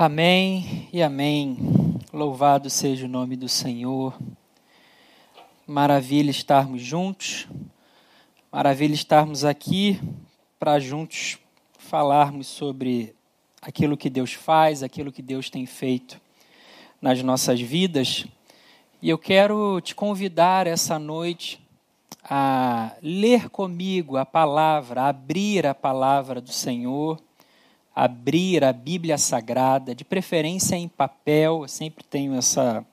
Amém e amém. Louvado seja o nome do Senhor. Maravilha estarmos juntos. Maravilha estarmos aqui para juntos falarmos sobre aquilo que Deus faz, aquilo que Deus tem feito nas nossas vidas. E eu quero te convidar essa noite a ler comigo a palavra, a abrir a palavra do Senhor abrir a Bíblia Sagrada, de preferência em papel. Eu sempre tenho essa,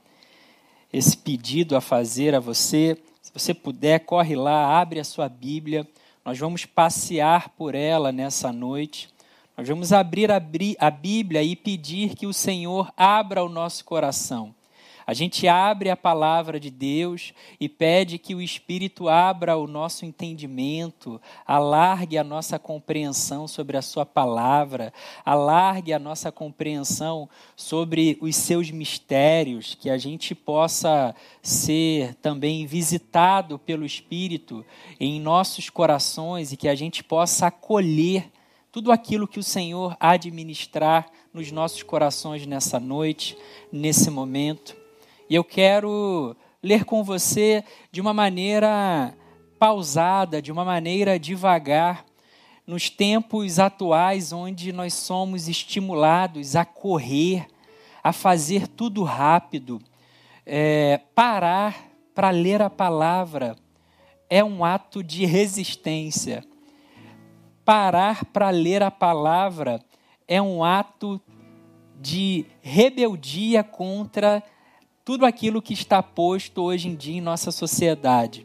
esse pedido a fazer a você. Se você puder, corre lá, abre a sua Bíblia. Nós vamos passear por ela nessa noite. Nós vamos abrir a Bíblia e pedir que o Senhor abra o nosso coração a gente abre a palavra de Deus e pede que o Espírito abra o nosso entendimento, alargue a nossa compreensão sobre a Sua palavra, alargue a nossa compreensão sobre os seus mistérios, que a gente possa ser também visitado pelo Espírito em nossos corações e que a gente possa acolher tudo aquilo que o Senhor há de ministrar nos nossos corações nessa noite, nesse momento. E eu quero ler com você de uma maneira pausada, de uma maneira devagar, nos tempos atuais onde nós somos estimulados a correr, a fazer tudo rápido. É, parar para ler a palavra é um ato de resistência. Parar para ler a palavra é um ato de rebeldia contra tudo aquilo que está posto hoje em dia em nossa sociedade.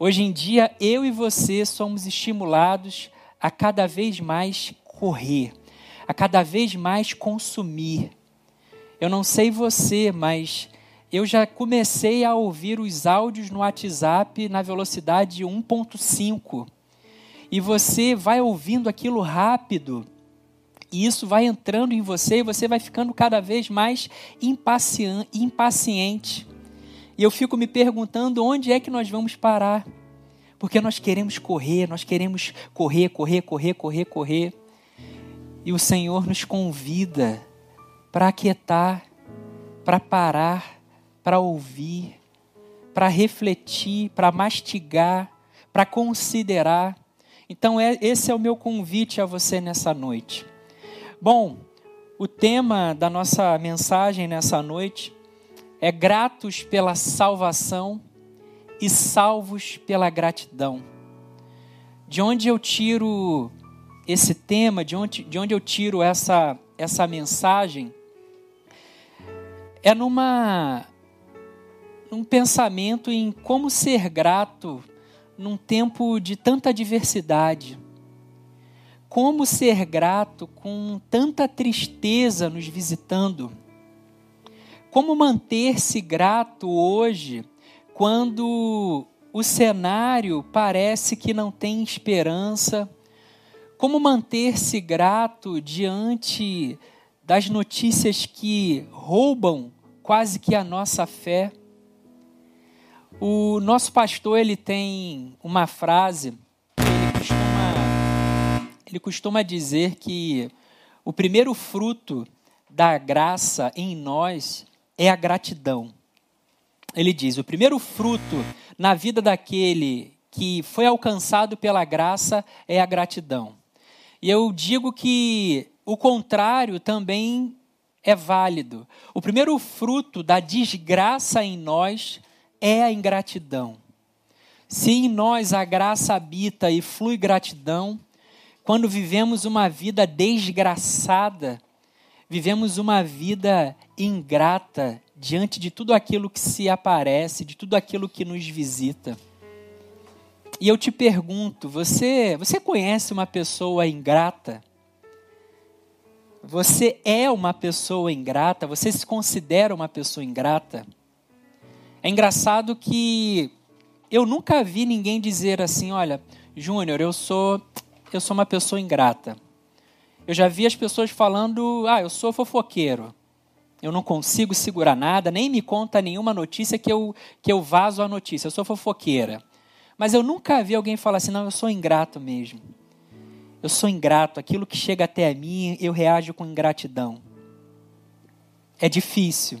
Hoje em dia, eu e você somos estimulados a cada vez mais correr, a cada vez mais consumir. Eu não sei você, mas eu já comecei a ouvir os áudios no WhatsApp na velocidade 1.5. E você vai ouvindo aquilo rápido e isso vai entrando em você e você vai ficando cada vez mais impaciente. E eu fico me perguntando onde é que nós vamos parar. Porque nós queremos correr, nós queremos correr, correr, correr, correr, correr. E o Senhor nos convida para aquietar, para parar, para ouvir, para refletir, para mastigar, para considerar. Então, é, esse é o meu convite a você nessa noite. Bom, o tema da nossa mensagem nessa noite é gratos pela salvação e salvos pela gratidão. De onde eu tiro esse tema, de onde, de onde eu tiro essa, essa mensagem, é numa num pensamento em como ser grato num tempo de tanta diversidade como ser grato com tanta tristeza nos visitando? Como manter-se grato hoje quando o cenário parece que não tem esperança? Como manter-se grato diante das notícias que roubam quase que a nossa fé? O nosso pastor ele tem uma frase ele costuma dizer que o primeiro fruto da graça em nós é a gratidão. Ele diz: o primeiro fruto na vida daquele que foi alcançado pela graça é a gratidão. E eu digo que o contrário também é válido. O primeiro fruto da desgraça em nós é a ingratidão. Se em nós a graça habita e flui gratidão, quando vivemos uma vida desgraçada, vivemos uma vida ingrata diante de tudo aquilo que se aparece, de tudo aquilo que nos visita. E eu te pergunto, você, você conhece uma pessoa ingrata? Você é uma pessoa ingrata? Você se considera uma pessoa ingrata? É engraçado que eu nunca vi ninguém dizer assim, olha, Júnior, eu sou eu sou uma pessoa ingrata. Eu já vi as pessoas falando, ah, eu sou fofoqueiro. Eu não consigo segurar nada, nem me conta nenhuma notícia que eu, que eu vazo a notícia. Eu sou fofoqueira. Mas eu nunca vi alguém falar assim, não, eu sou ingrato mesmo. Eu sou ingrato, aquilo que chega até a mim, eu reajo com ingratidão. é difícil.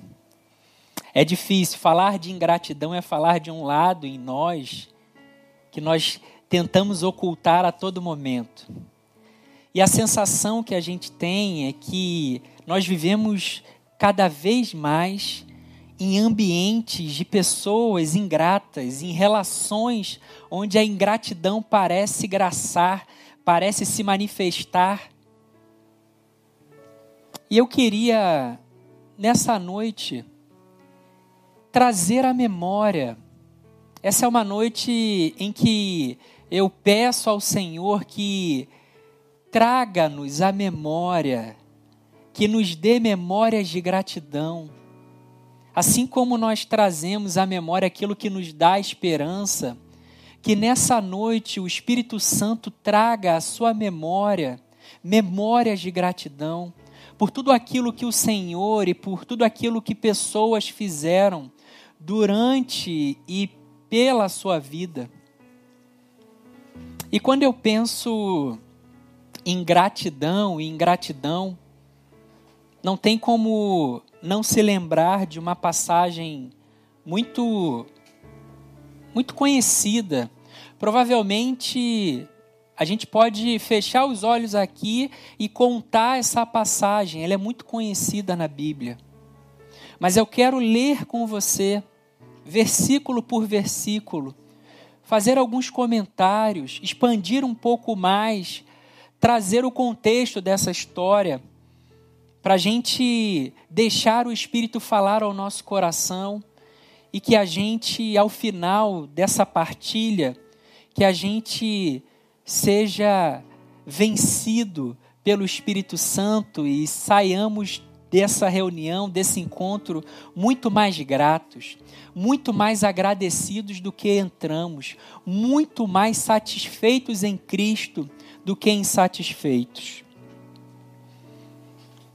É difícil. Falar de ingratidão é falar de um lado em nós que nós tentamos ocultar a todo momento. E a sensação que a gente tem é que nós vivemos cada vez mais em ambientes de pessoas ingratas, em relações onde a ingratidão parece graçar, parece se manifestar. E eu queria, nessa noite, trazer à memória. Essa é uma noite em que eu peço ao Senhor que traga-nos a memória, que nos dê memórias de gratidão. Assim como nós trazemos à memória aquilo que nos dá esperança, que nessa noite o Espírito Santo traga à sua memória memórias de gratidão por tudo aquilo que o Senhor e por tudo aquilo que pessoas fizeram durante e pela sua vida. E quando eu penso em gratidão e ingratidão, não tem como não se lembrar de uma passagem muito muito conhecida. Provavelmente a gente pode fechar os olhos aqui e contar essa passagem, ela é muito conhecida na Bíblia. Mas eu quero ler com você, versículo por versículo, fazer alguns comentários, expandir um pouco mais, trazer o contexto dessa história, para a gente deixar o Espírito falar ao nosso coração e que a gente, ao final dessa partilha, que a gente seja vencido pelo Espírito Santo e saiamos dessa reunião, desse encontro, muito mais gratos, muito mais agradecidos do que entramos, muito mais satisfeitos em Cristo do que insatisfeitos.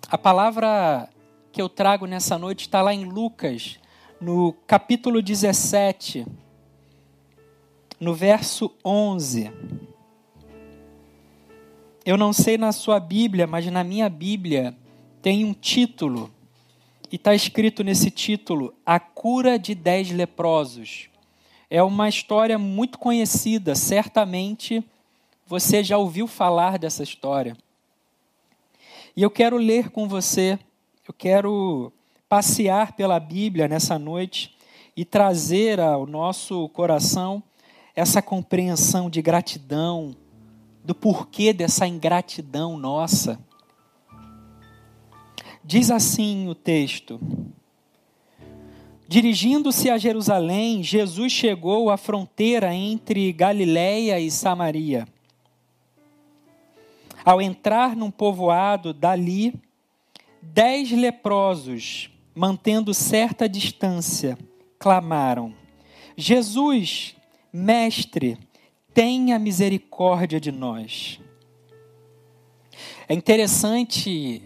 A palavra que eu trago nessa noite está lá em Lucas, no capítulo 17, no verso 11. Eu não sei na sua Bíblia, mas na minha Bíblia tem um título, e está escrito nesse título: A Cura de Dez Leprosos. É uma história muito conhecida, certamente você já ouviu falar dessa história. E eu quero ler com você, eu quero passear pela Bíblia nessa noite e trazer ao nosso coração essa compreensão de gratidão, do porquê dessa ingratidão nossa. Diz assim o texto: Dirigindo-se a Jerusalém, Jesus chegou à fronteira entre Galiléia e Samaria. Ao entrar num povoado dali, dez leprosos, mantendo certa distância, clamaram: Jesus, mestre, tenha misericórdia de nós. É interessante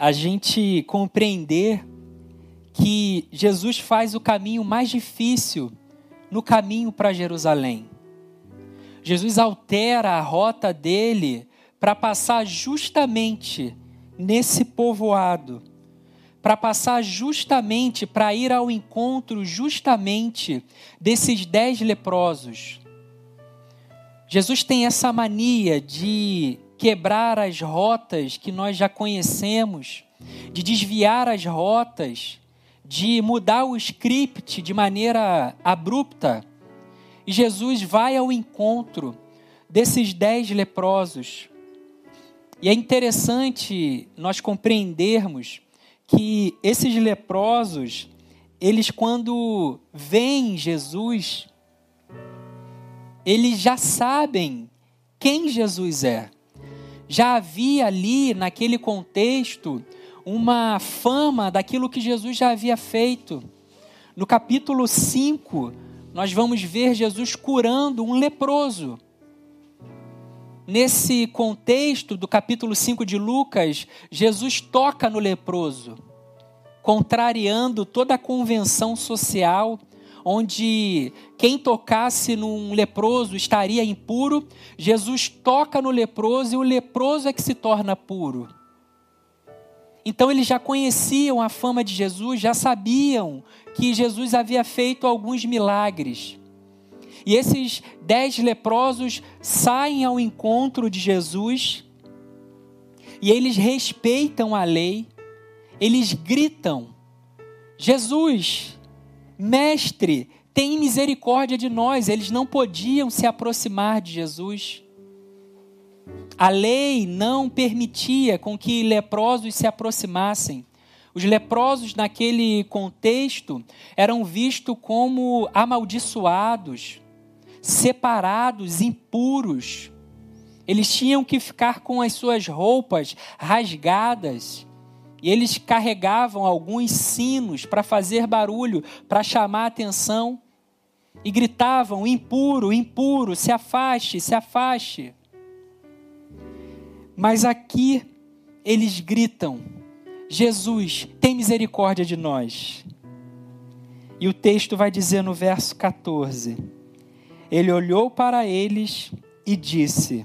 a gente compreender que Jesus faz o caminho mais difícil no caminho para Jerusalém. Jesus altera a rota dele para passar justamente nesse povoado, para passar justamente, para ir ao encontro justamente desses dez leprosos. Jesus tem essa mania de quebrar as rotas que nós já conhecemos, de desviar as rotas, de mudar o script de maneira abrupta. E Jesus vai ao encontro desses dez leprosos. E é interessante nós compreendermos que esses leprosos, eles quando veem Jesus, eles já sabem quem Jesus é já havia ali, naquele contexto, uma fama daquilo que Jesus já havia feito. No capítulo 5, nós vamos ver Jesus curando um leproso. Nesse contexto do capítulo 5 de Lucas, Jesus toca no leproso, contrariando toda a convenção social onde quem tocasse num leproso estaria impuro, Jesus toca no leproso e o leproso é que se torna puro. Então eles já conheciam a fama de Jesus, já sabiam que Jesus havia feito alguns milagres. E esses dez leprosos saem ao encontro de Jesus e eles respeitam a lei, eles gritam: Jesus, mestre, tem misericórdia de nós. Eles não podiam se aproximar de Jesus. A lei não permitia com que leprosos se aproximassem. Os leprosos, naquele contexto, eram vistos como amaldiçoados, separados, impuros. Eles tinham que ficar com as suas roupas rasgadas. E eles carregavam alguns sinos para fazer barulho, para chamar a atenção. E gritavam: impuro, impuro, se afaste, se afaste. Mas aqui eles gritam: Jesus, tem misericórdia de nós. E o texto vai dizer no verso 14: Ele olhou para eles e disse: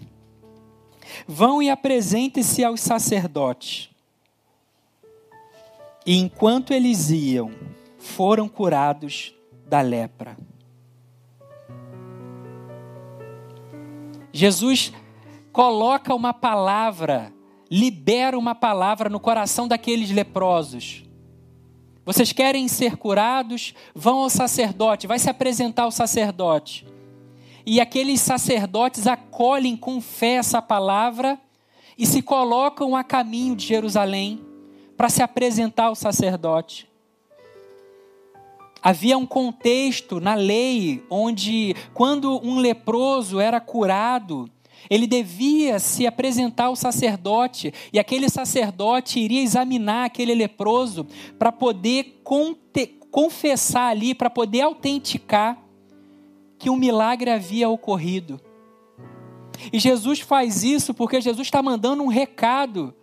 Vão e apresentem-se aos sacerdotes. E enquanto eles iam, foram curados da lepra. Jesus coloca uma palavra, libera uma palavra no coração daqueles leprosos. Vocês querem ser curados? Vão ao sacerdote, vai se apresentar ao sacerdote. E aqueles sacerdotes acolhem com fé essa palavra e se colocam a caminho de Jerusalém para se apresentar ao sacerdote. Havia um contexto na lei onde, quando um leproso era curado, ele devia se apresentar ao sacerdote, e aquele sacerdote iria examinar aquele leproso para poder confessar ali, para poder autenticar que um milagre havia ocorrido. E Jesus faz isso porque Jesus está mandando um recado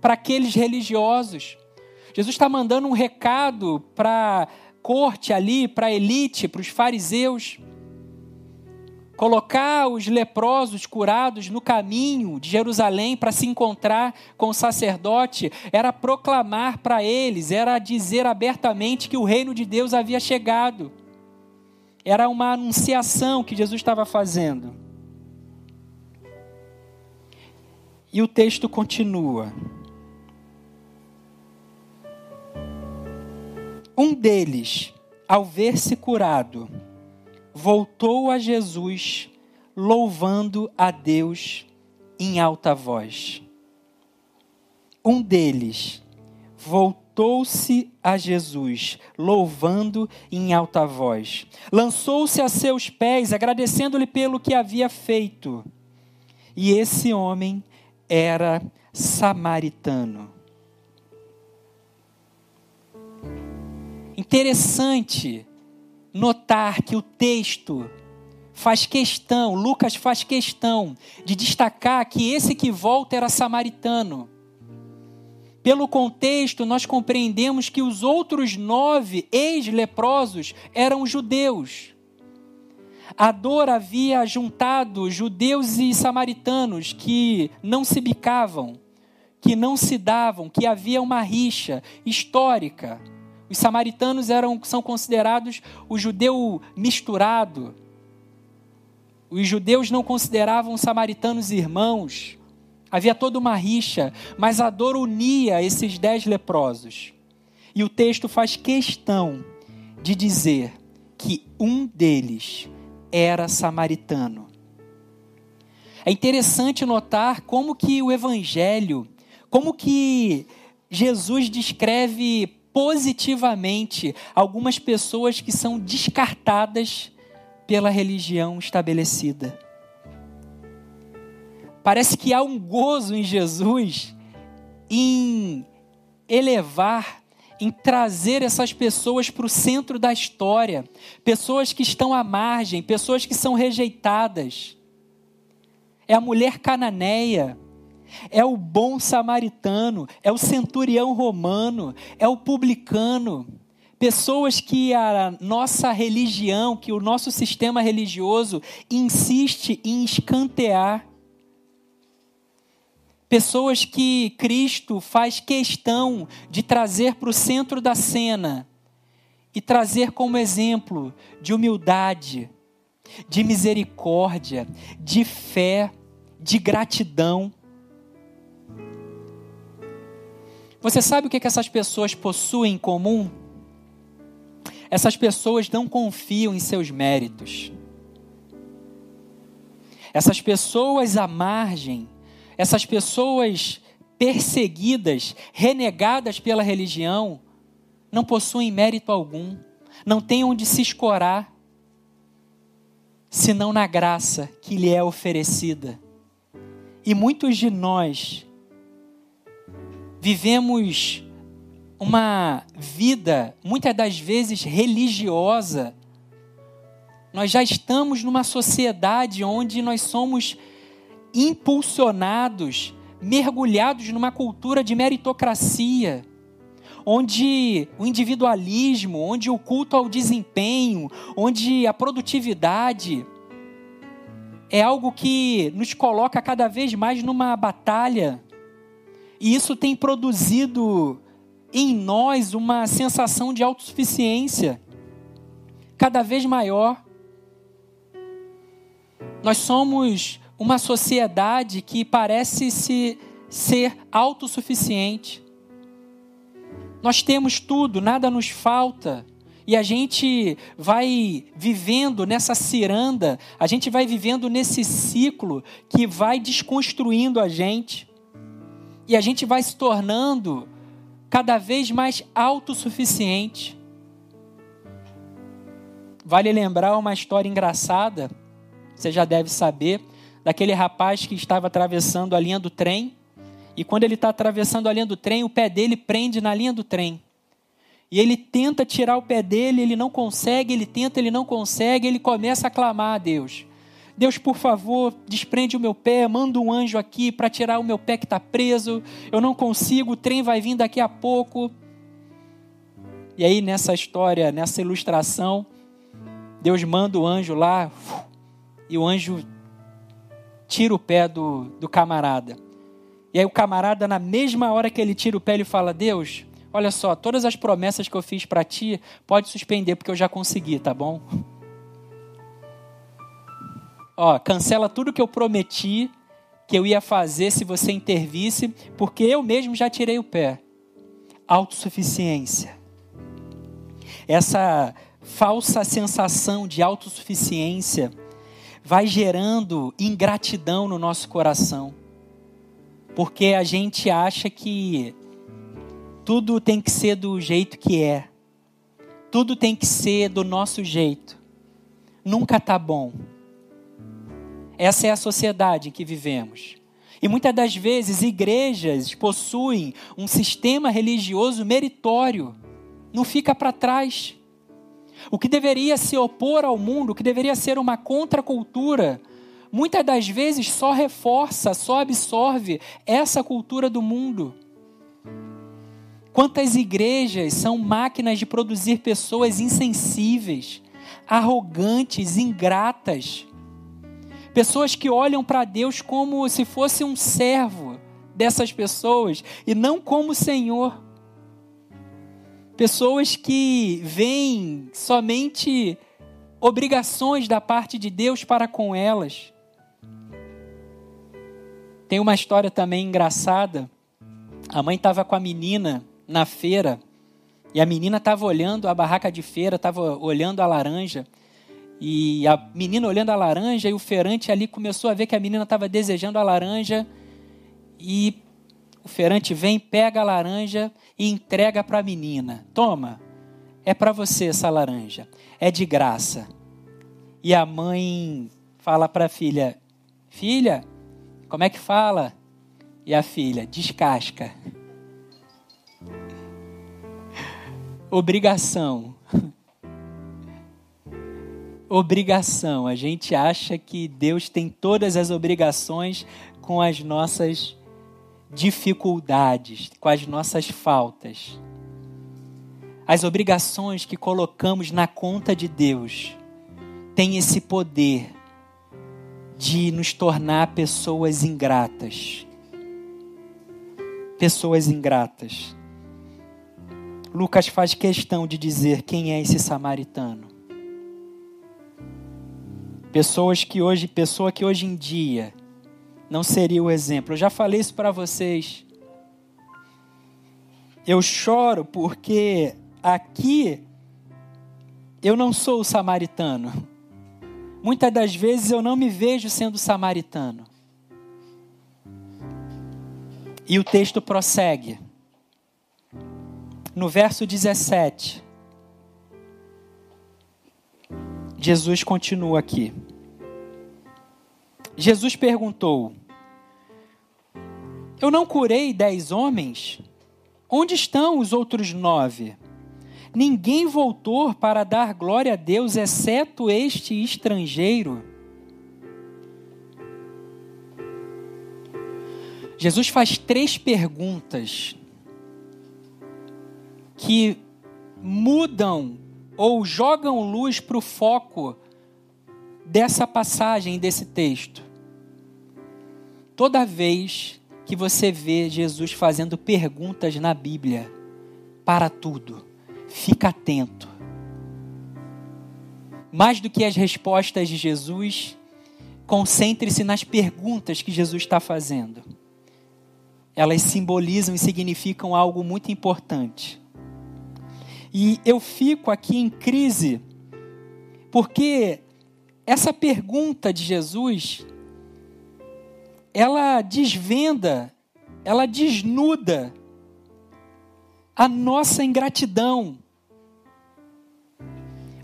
para aqueles religiosos. Jesus está mandando um recado para a corte ali, para a elite, para os fariseus colocar os leprosos curados no caminho de Jerusalém para se encontrar com o sacerdote, era proclamar para eles, era dizer abertamente que o reino de Deus havia chegado. Era uma anunciação que Jesus estava fazendo. E o texto continua. Um deles, ao ver-se curado, voltou a Jesus, louvando a Deus em alta voz. Um deles voltou-se a Jesus, louvando em alta voz. Lançou-se a seus pés, agradecendo-lhe pelo que havia feito. E esse homem era samaritano. Interessante notar que o texto faz questão, Lucas faz questão de destacar que esse que volta era samaritano. Pelo contexto, nós compreendemos que os outros nove ex-leprosos eram judeus. A dor havia juntado judeus e samaritanos que não se bicavam, que não se davam, que havia uma rixa histórica. Os samaritanos eram, são considerados o judeu misturado. Os judeus não consideravam os samaritanos irmãos. Havia toda uma rixa, mas a dor unia esses dez leprosos. E o texto faz questão de dizer que um deles era samaritano. É interessante notar como que o evangelho, como que Jesus descreve positivamente algumas pessoas que são descartadas pela religião estabelecida. Parece que há um gozo em Jesus em elevar, em trazer essas pessoas para o centro da história, pessoas que estão à margem, pessoas que são rejeitadas. É a mulher cananeia é o bom samaritano, é o centurião romano, é o publicano. Pessoas que a nossa religião, que o nosso sistema religioso insiste em escantear. Pessoas que Cristo faz questão de trazer para o centro da cena e trazer como exemplo de humildade, de misericórdia, de fé, de gratidão. Você sabe o que, que essas pessoas possuem em comum? Essas pessoas não confiam em seus méritos. Essas pessoas à margem, essas pessoas perseguidas, renegadas pela religião, não possuem mérito algum, não têm onde se escorar, senão na graça que lhe é oferecida. E muitos de nós vivemos uma vida, muitas das vezes religiosa. Nós já estamos numa sociedade onde nós somos impulsionados, mergulhados numa cultura de meritocracia, onde o individualismo, onde o culto ao desempenho, onde a produtividade é algo que nos coloca cada vez mais numa batalha. E isso tem produzido em nós uma sensação de autossuficiência cada vez maior. Nós somos uma sociedade que parece se ser autossuficiente. Nós temos tudo, nada nos falta. E a gente vai vivendo nessa ciranda, a gente vai vivendo nesse ciclo que vai desconstruindo a gente. E a gente vai se tornando cada vez mais autossuficiente. Vale lembrar uma história engraçada, você já deve saber, daquele rapaz que estava atravessando a linha do trem, e quando ele está atravessando a linha do trem, o pé dele prende na linha do trem. E ele tenta tirar o pé dele, ele não consegue, ele tenta, ele não consegue, ele começa a clamar a Deus. Deus, por favor, desprende o meu pé, manda um anjo aqui para tirar o meu pé que está preso. Eu não consigo, o trem vai vir daqui a pouco. E aí, nessa história, nessa ilustração, Deus manda o anjo lá e o anjo tira o pé do, do camarada. E aí, o camarada, na mesma hora que ele tira o pé, ele fala: Deus, olha só, todas as promessas que eu fiz para ti, pode suspender, porque eu já consegui, tá bom? Ó, cancela tudo que eu prometi que eu ia fazer se você intervisse, porque eu mesmo já tirei o pé. Autossuficiência. Essa falsa sensação de autossuficiência vai gerando ingratidão no nosso coração. Porque a gente acha que tudo tem que ser do jeito que é. Tudo tem que ser do nosso jeito. Nunca tá bom. Essa é a sociedade em que vivemos. E muitas das vezes igrejas possuem um sistema religioso meritório, não fica para trás. O que deveria se opor ao mundo, o que deveria ser uma contracultura, muitas das vezes só reforça, só absorve essa cultura do mundo. Quantas igrejas são máquinas de produzir pessoas insensíveis, arrogantes, ingratas, Pessoas que olham para Deus como se fosse um servo dessas pessoas e não como Senhor. Pessoas que veem somente obrigações da parte de Deus para com elas. Tem uma história também engraçada. A mãe estava com a menina na feira e a menina estava olhando a barraca de feira, estava olhando a laranja. E a menina olhando a laranja e o feirante ali começou a ver que a menina estava desejando a laranja. E o feirante vem, pega a laranja e entrega para a menina. Toma, é para você essa laranja. É de graça. E a mãe fala para a filha: Filha, como é que fala? E a filha: Descasca. Obrigação obrigação. A gente acha que Deus tem todas as obrigações com as nossas dificuldades, com as nossas faltas. As obrigações que colocamos na conta de Deus têm esse poder de nos tornar pessoas ingratas. pessoas ingratas. Lucas faz questão de dizer quem é esse samaritano. Pessoas que hoje, pessoa que hoje em dia não seria o exemplo. Eu já falei isso para vocês. Eu choro porque aqui eu não sou o samaritano. Muitas das vezes eu não me vejo sendo samaritano. E o texto prossegue. No verso 17, Jesus continua aqui. Jesus perguntou: Eu não curei dez homens? Onde estão os outros nove? Ninguém voltou para dar glória a Deus, exceto este estrangeiro. Jesus faz três perguntas que mudam ou jogam luz para o foco dessa passagem, desse texto. Toda vez que você vê Jesus fazendo perguntas na Bíblia, para tudo, fica atento. Mais do que as respostas de Jesus, concentre-se nas perguntas que Jesus está fazendo. Elas simbolizam e significam algo muito importante. E eu fico aqui em crise, porque essa pergunta de Jesus, ela desvenda, ela desnuda a nossa ingratidão.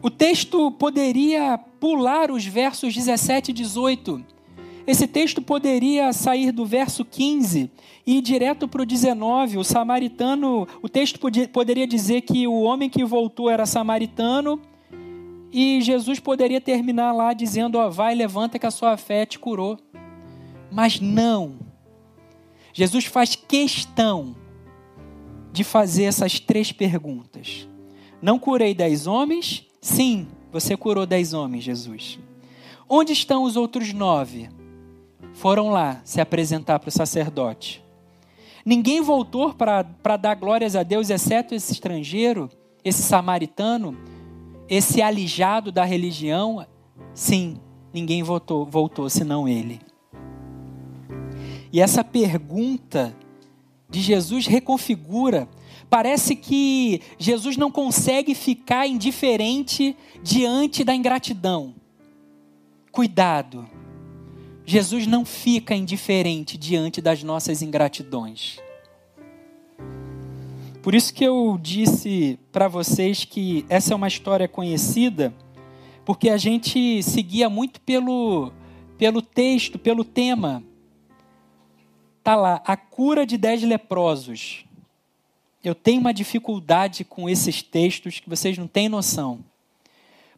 O texto poderia pular os versos 17 e 18 esse texto poderia sair do verso 15 e ir direto para o 19. O samaritano, o texto podia, poderia dizer que o homem que voltou era samaritano e Jesus poderia terminar lá dizendo: ó, vai, levanta que a sua fé te curou. Mas não. Jesus faz questão de fazer essas três perguntas. Não curei dez homens? Sim, você curou dez homens, Jesus. Onde estão os outros nove? foram lá se apresentar para o sacerdote. Ninguém voltou para dar glórias a Deus, exceto esse estrangeiro, esse samaritano, esse alijado da religião. Sim, ninguém voltou, voltou senão ele. E essa pergunta de Jesus reconfigura. Parece que Jesus não consegue ficar indiferente diante da ingratidão. Cuidado, Jesus não fica indiferente diante das nossas ingratidões. Por isso que eu disse para vocês que essa é uma história conhecida, porque a gente seguia muito pelo, pelo texto, pelo tema. Tá lá, a cura de dez leprosos. Eu tenho uma dificuldade com esses textos que vocês não têm noção.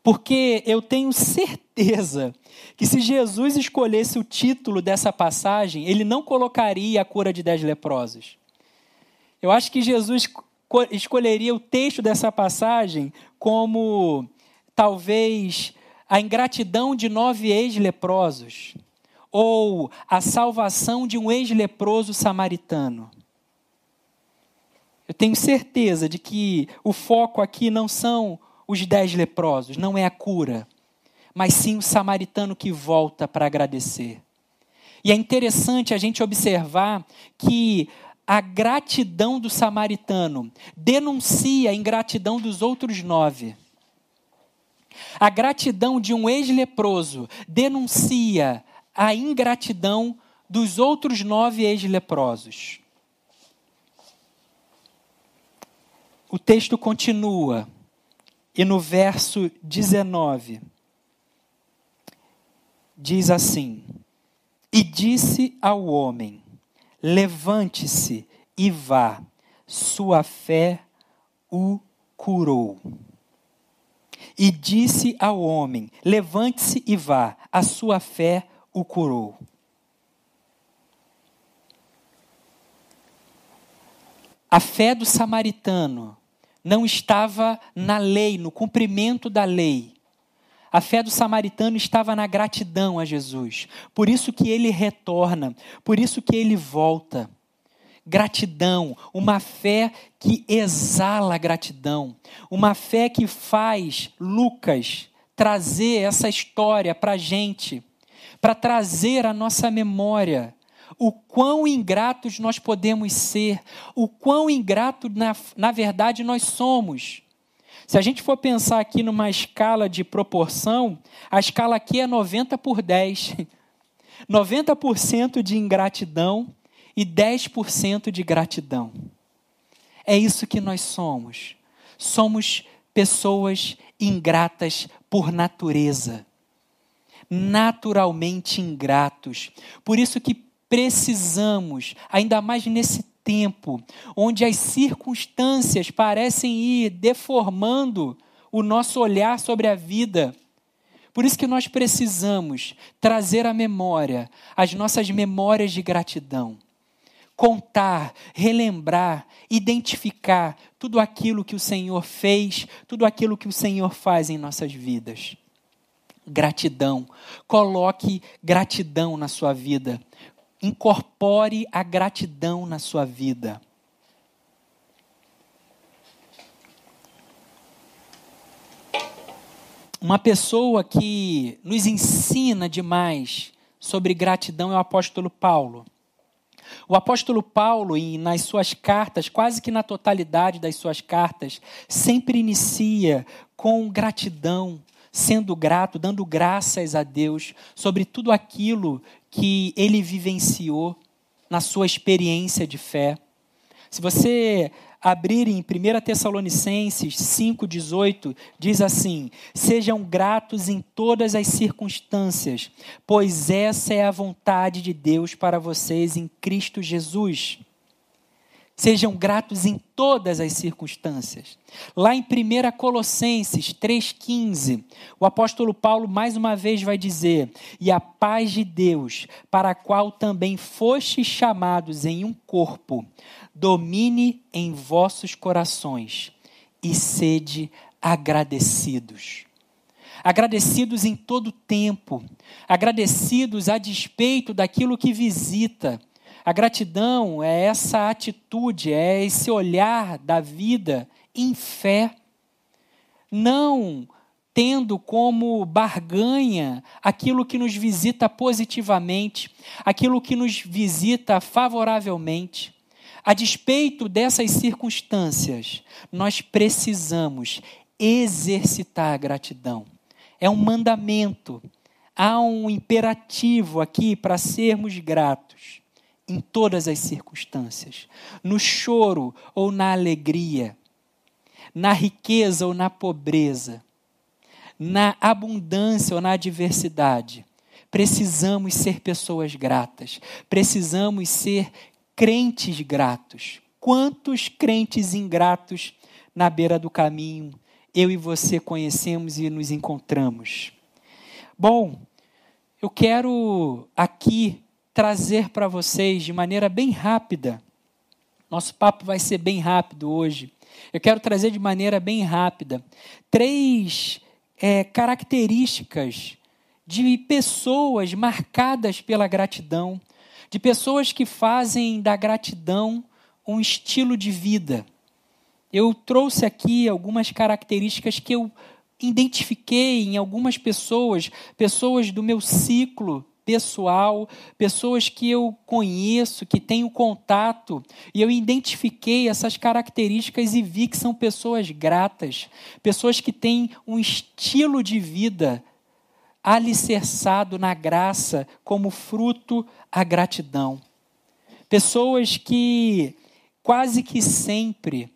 Porque eu tenho certeza que se Jesus escolhesse o título dessa passagem, ele não colocaria a cura de dez leprosos. Eu acho que Jesus escolheria o texto dessa passagem como talvez a ingratidão de nove ex-leprosos ou a salvação de um ex-leproso samaritano. Eu tenho certeza de que o foco aqui não são os dez leprosos, não é a cura, mas sim o samaritano que volta para agradecer. E é interessante a gente observar que a gratidão do samaritano denuncia a ingratidão dos outros nove. A gratidão de um ex-leproso denuncia a ingratidão dos outros nove ex-leprosos. O texto continua. E no verso 19, diz assim: E disse ao homem: Levante-se e vá, sua fé o curou. E disse ao homem: Levante-se e vá, a sua fé o curou. A fé do samaritano não estava na lei, no cumprimento da lei. A fé do samaritano estava na gratidão a Jesus. Por isso que ele retorna, por isso que ele volta. gratidão, uma fé que exala gratidão, uma fé que faz Lucas trazer essa história para a gente, para trazer à nossa memória o quão ingratos nós podemos ser, o quão ingrato, na, na verdade, nós somos. Se a gente for pensar aqui numa escala de proporção, a escala aqui é 90 por 10. 90% de ingratidão e 10% de gratidão. É isso que nós somos. Somos pessoas ingratas por natureza. Naturalmente ingratos. Por isso que precisamos, ainda mais nesse tempo, onde as circunstâncias parecem ir deformando o nosso olhar sobre a vida. Por isso que nós precisamos trazer à memória as nossas memórias de gratidão contar, relembrar, identificar tudo aquilo que o Senhor fez, tudo aquilo que o Senhor faz em nossas vidas. Gratidão. Coloque gratidão na sua vida. Incorpore a gratidão na sua vida. Uma pessoa que nos ensina demais sobre gratidão é o apóstolo Paulo. O apóstolo Paulo, nas suas cartas, quase que na totalidade das suas cartas, sempre inicia com gratidão, sendo grato, dando graças a Deus sobre tudo aquilo que ele vivenciou na sua experiência de fé. Se você abrir em 1 Tessalonicenses 5,18, diz assim: Sejam gratos em todas as circunstâncias, pois essa é a vontade de Deus para vocês em Cristo Jesus. Sejam gratos em todas as circunstâncias. Lá em 1 Colossenses 3,15, o apóstolo Paulo mais uma vez vai dizer: E a paz de Deus, para a qual também fostes chamados em um corpo, domine em vossos corações e sede agradecidos. Agradecidos em todo tempo, agradecidos a despeito daquilo que visita a gratidão é essa atitude, é esse olhar da vida em fé, não tendo como barganha aquilo que nos visita positivamente, aquilo que nos visita favoravelmente. A despeito dessas circunstâncias, nós precisamos exercitar a gratidão. É um mandamento, há um imperativo aqui para sermos gratos em todas as circunstâncias, no choro ou na alegria, na riqueza ou na pobreza, na abundância ou na adversidade. Precisamos ser pessoas gratas, precisamos ser crentes gratos. Quantos crentes ingratos na beira do caminho eu e você conhecemos e nos encontramos? Bom, eu quero aqui trazer para vocês de maneira bem rápida. Nosso papo vai ser bem rápido hoje. Eu quero trazer de maneira bem rápida três é, características de pessoas marcadas pela gratidão, de pessoas que fazem da gratidão um estilo de vida. Eu trouxe aqui algumas características que eu identifiquei em algumas pessoas, pessoas do meu ciclo pessoal, pessoas que eu conheço, que tenho contato, e eu identifiquei essas características e vi que são pessoas gratas, pessoas que têm um estilo de vida alicerçado na graça como fruto a gratidão. Pessoas que quase que sempre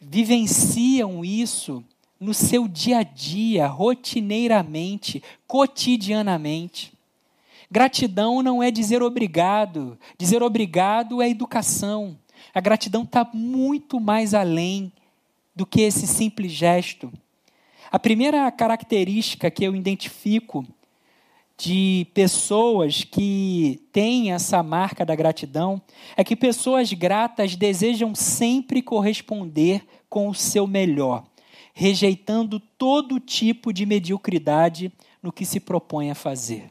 vivenciam isso no seu dia a dia, rotineiramente, cotidianamente. Gratidão não é dizer obrigado. Dizer obrigado é educação. A gratidão está muito mais além do que esse simples gesto. A primeira característica que eu identifico de pessoas que têm essa marca da gratidão é que pessoas gratas desejam sempre corresponder com o seu melhor, rejeitando todo tipo de mediocridade no que se propõe a fazer.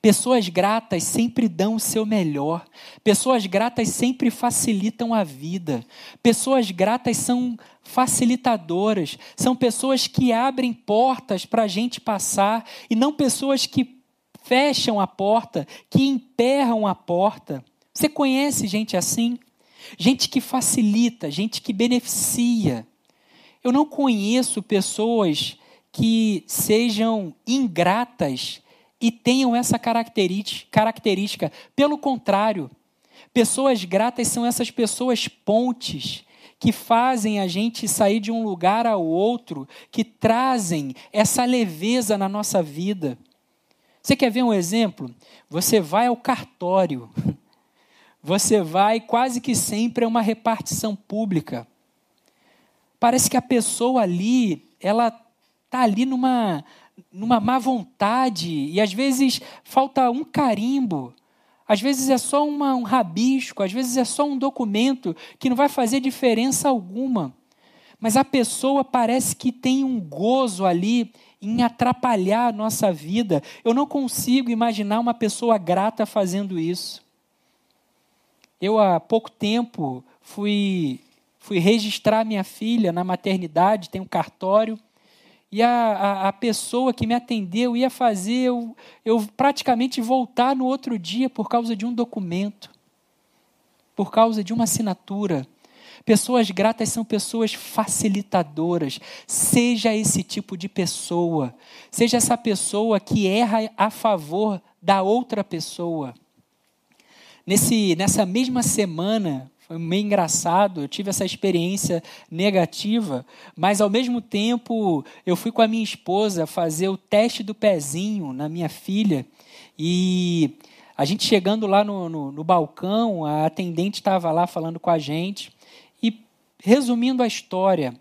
Pessoas gratas sempre dão o seu melhor. Pessoas gratas sempre facilitam a vida. Pessoas gratas são facilitadoras. São pessoas que abrem portas para a gente passar e não pessoas que fecham a porta, que emperram a porta. Você conhece gente assim? Gente que facilita, gente que beneficia. Eu não conheço pessoas que sejam ingratas e tenham essa característica. Pelo contrário, pessoas gratas são essas pessoas pontes que fazem a gente sair de um lugar ao outro, que trazem essa leveza na nossa vida. Você quer ver um exemplo? Você vai ao cartório, você vai quase que sempre a uma repartição pública. Parece que a pessoa ali, ela está ali numa, numa má vontade, e às vezes falta um carimbo, às vezes é só uma, um rabisco, às vezes é só um documento que não vai fazer diferença alguma. Mas a pessoa parece que tem um gozo ali em atrapalhar a nossa vida. Eu não consigo imaginar uma pessoa grata fazendo isso. Eu, há pouco tempo, fui, fui registrar minha filha na maternidade, tem um cartório e a, a, a, pessoa que me atendeu ia fazer eu, eu praticamente voltar no outro dia por causa de um documento, por causa de uma assinatura. Pessoas gratas são pessoas facilitadoras. Seja esse tipo de pessoa. Seja essa pessoa que erra a favor da outra pessoa. Nesse, nessa mesma semana, foi meio engraçado, eu tive essa experiência negativa, mas ao mesmo tempo eu fui com a minha esposa fazer o teste do pezinho na minha filha e a gente chegando lá no, no, no balcão, a atendente estava lá falando com a gente e resumindo a história,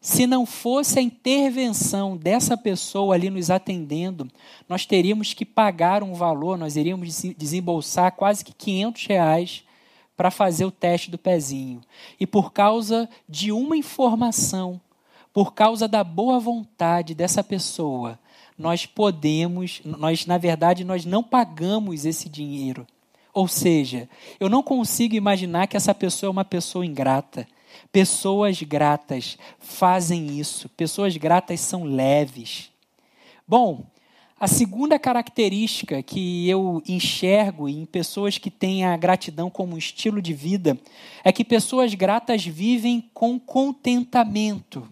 se não fosse a intervenção dessa pessoa ali nos atendendo, nós teríamos que pagar um valor, nós iríamos desembolsar quase que 500 reais para fazer o teste do pezinho. E por causa de uma informação, por causa da boa vontade dessa pessoa, nós podemos, nós na verdade nós não pagamos esse dinheiro. Ou seja, eu não consigo imaginar que essa pessoa é uma pessoa ingrata. Pessoas gratas fazem isso. Pessoas gratas são leves. Bom, a segunda característica que eu enxergo em pessoas que têm a gratidão como estilo de vida é que pessoas gratas vivem com contentamento.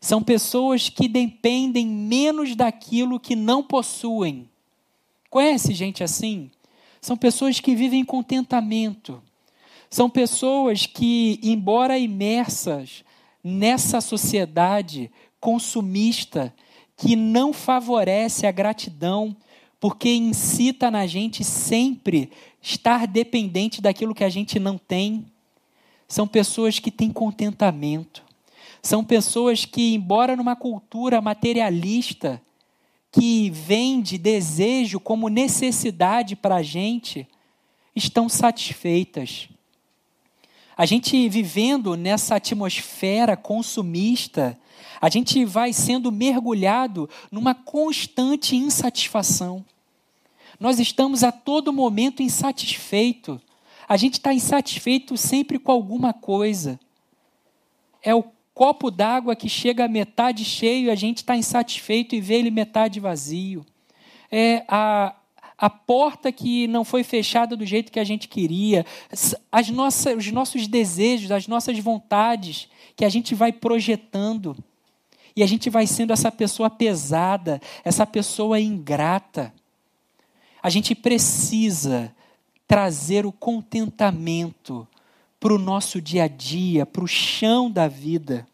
São pessoas que dependem menos daquilo que não possuem. Conhece gente assim? São pessoas que vivem em contentamento. São pessoas que, embora imersas nessa sociedade consumista, que não favorece a gratidão, porque incita na gente sempre estar dependente daquilo que a gente não tem. São pessoas que têm contentamento. São pessoas que, embora numa cultura materialista, que vende desejo como necessidade para a gente, estão satisfeitas. A gente vivendo nessa atmosfera consumista, a gente vai sendo mergulhado numa constante insatisfação. Nós estamos a todo momento insatisfeito. A gente está insatisfeito sempre com alguma coisa. É o copo d'água que chega a metade cheio a gente está insatisfeito e vê ele metade vazio. É a, a porta que não foi fechada do jeito que a gente queria, as nossas, os nossos desejos, as nossas vontades que a gente vai projetando. E a gente vai sendo essa pessoa pesada, essa pessoa ingrata. A gente precisa trazer o contentamento para o nosso dia a dia, para o chão da vida.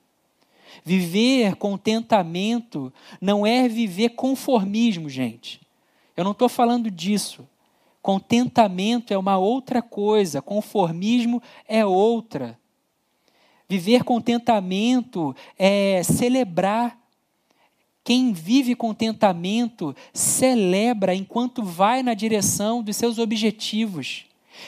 Viver contentamento não é viver conformismo, gente. Eu não estou falando disso. Contentamento é uma outra coisa, conformismo é outra. Viver contentamento é celebrar. Quem vive contentamento celebra enquanto vai na direção dos seus objetivos.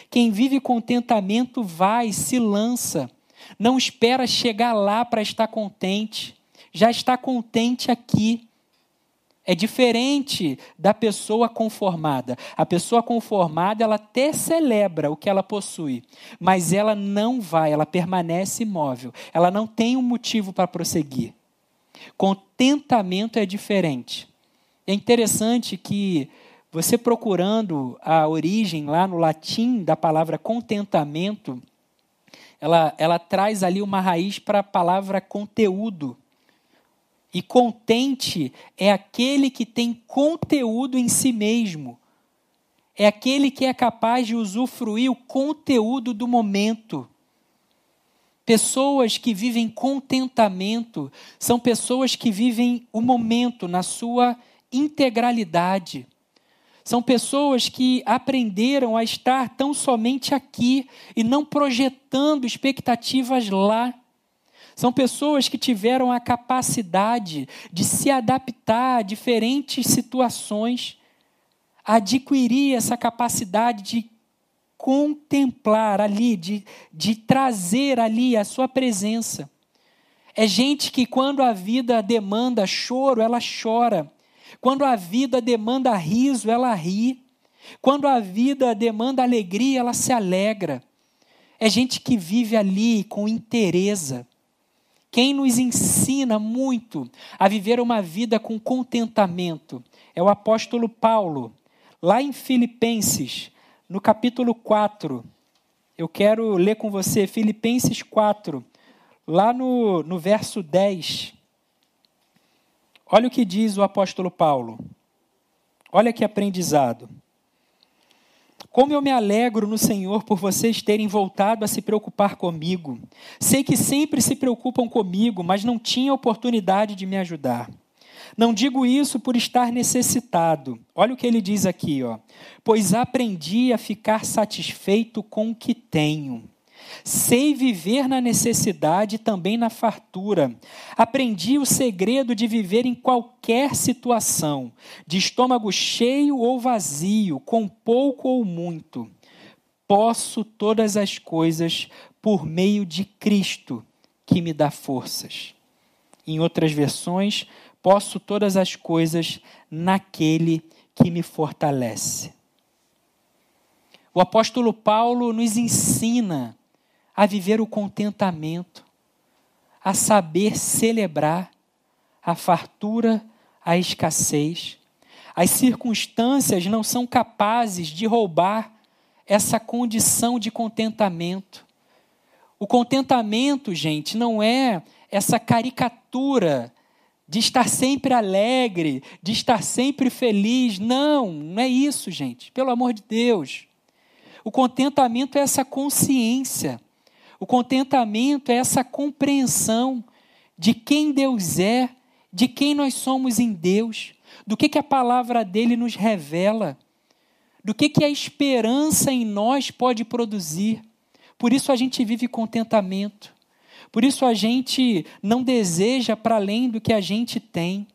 Quem vive contentamento vai, se lança, não espera chegar lá para estar contente, já está contente aqui. É diferente da pessoa conformada. A pessoa conformada, ela até celebra o que ela possui, mas ela não vai, ela permanece imóvel. Ela não tem um motivo para prosseguir. Contentamento é diferente. É interessante que você procurando a origem lá no latim da palavra contentamento, ela, ela traz ali uma raiz para a palavra conteúdo. E contente é aquele que tem conteúdo em si mesmo. É aquele que é capaz de usufruir o conteúdo do momento. Pessoas que vivem contentamento são pessoas que vivem o momento na sua integralidade. São pessoas que aprenderam a estar tão somente aqui e não projetando expectativas lá. São pessoas que tiveram a capacidade de se adaptar a diferentes situações, adquirir essa capacidade de contemplar ali, de, de trazer ali a sua presença. É gente que, quando a vida demanda choro, ela chora. Quando a vida demanda riso, ela ri. Quando a vida demanda alegria, ela se alegra. É gente que vive ali com interesse. Quem nos ensina muito a viver uma vida com contentamento é o apóstolo Paulo, lá em Filipenses, no capítulo 4. Eu quero ler com você Filipenses 4, lá no, no verso 10. Olha o que diz o apóstolo Paulo. Olha que aprendizado. Como eu me alegro no Senhor por vocês terem voltado a se preocupar comigo. Sei que sempre se preocupam comigo, mas não tinham oportunidade de me ajudar. Não digo isso por estar necessitado. Olha o que ele diz aqui, ó. Pois aprendi a ficar satisfeito com o que tenho. Sei viver na necessidade e também na fartura. Aprendi o segredo de viver em qualquer situação, de estômago cheio ou vazio, com pouco ou muito. Posso todas as coisas por meio de Cristo, que me dá forças. Em outras versões, posso todas as coisas naquele que me fortalece. O apóstolo Paulo nos ensina a viver o contentamento, a saber celebrar a fartura, a escassez. As circunstâncias não são capazes de roubar essa condição de contentamento. O contentamento, gente, não é essa caricatura de estar sempre alegre, de estar sempre feliz. Não, não é isso, gente. Pelo amor de Deus. O contentamento é essa consciência o contentamento é essa compreensão de quem Deus é, de quem nós somos em Deus, do que, que a palavra dele nos revela, do que, que a esperança em nós pode produzir. Por isso a gente vive contentamento. Por isso a gente não deseja para além do que a gente tem.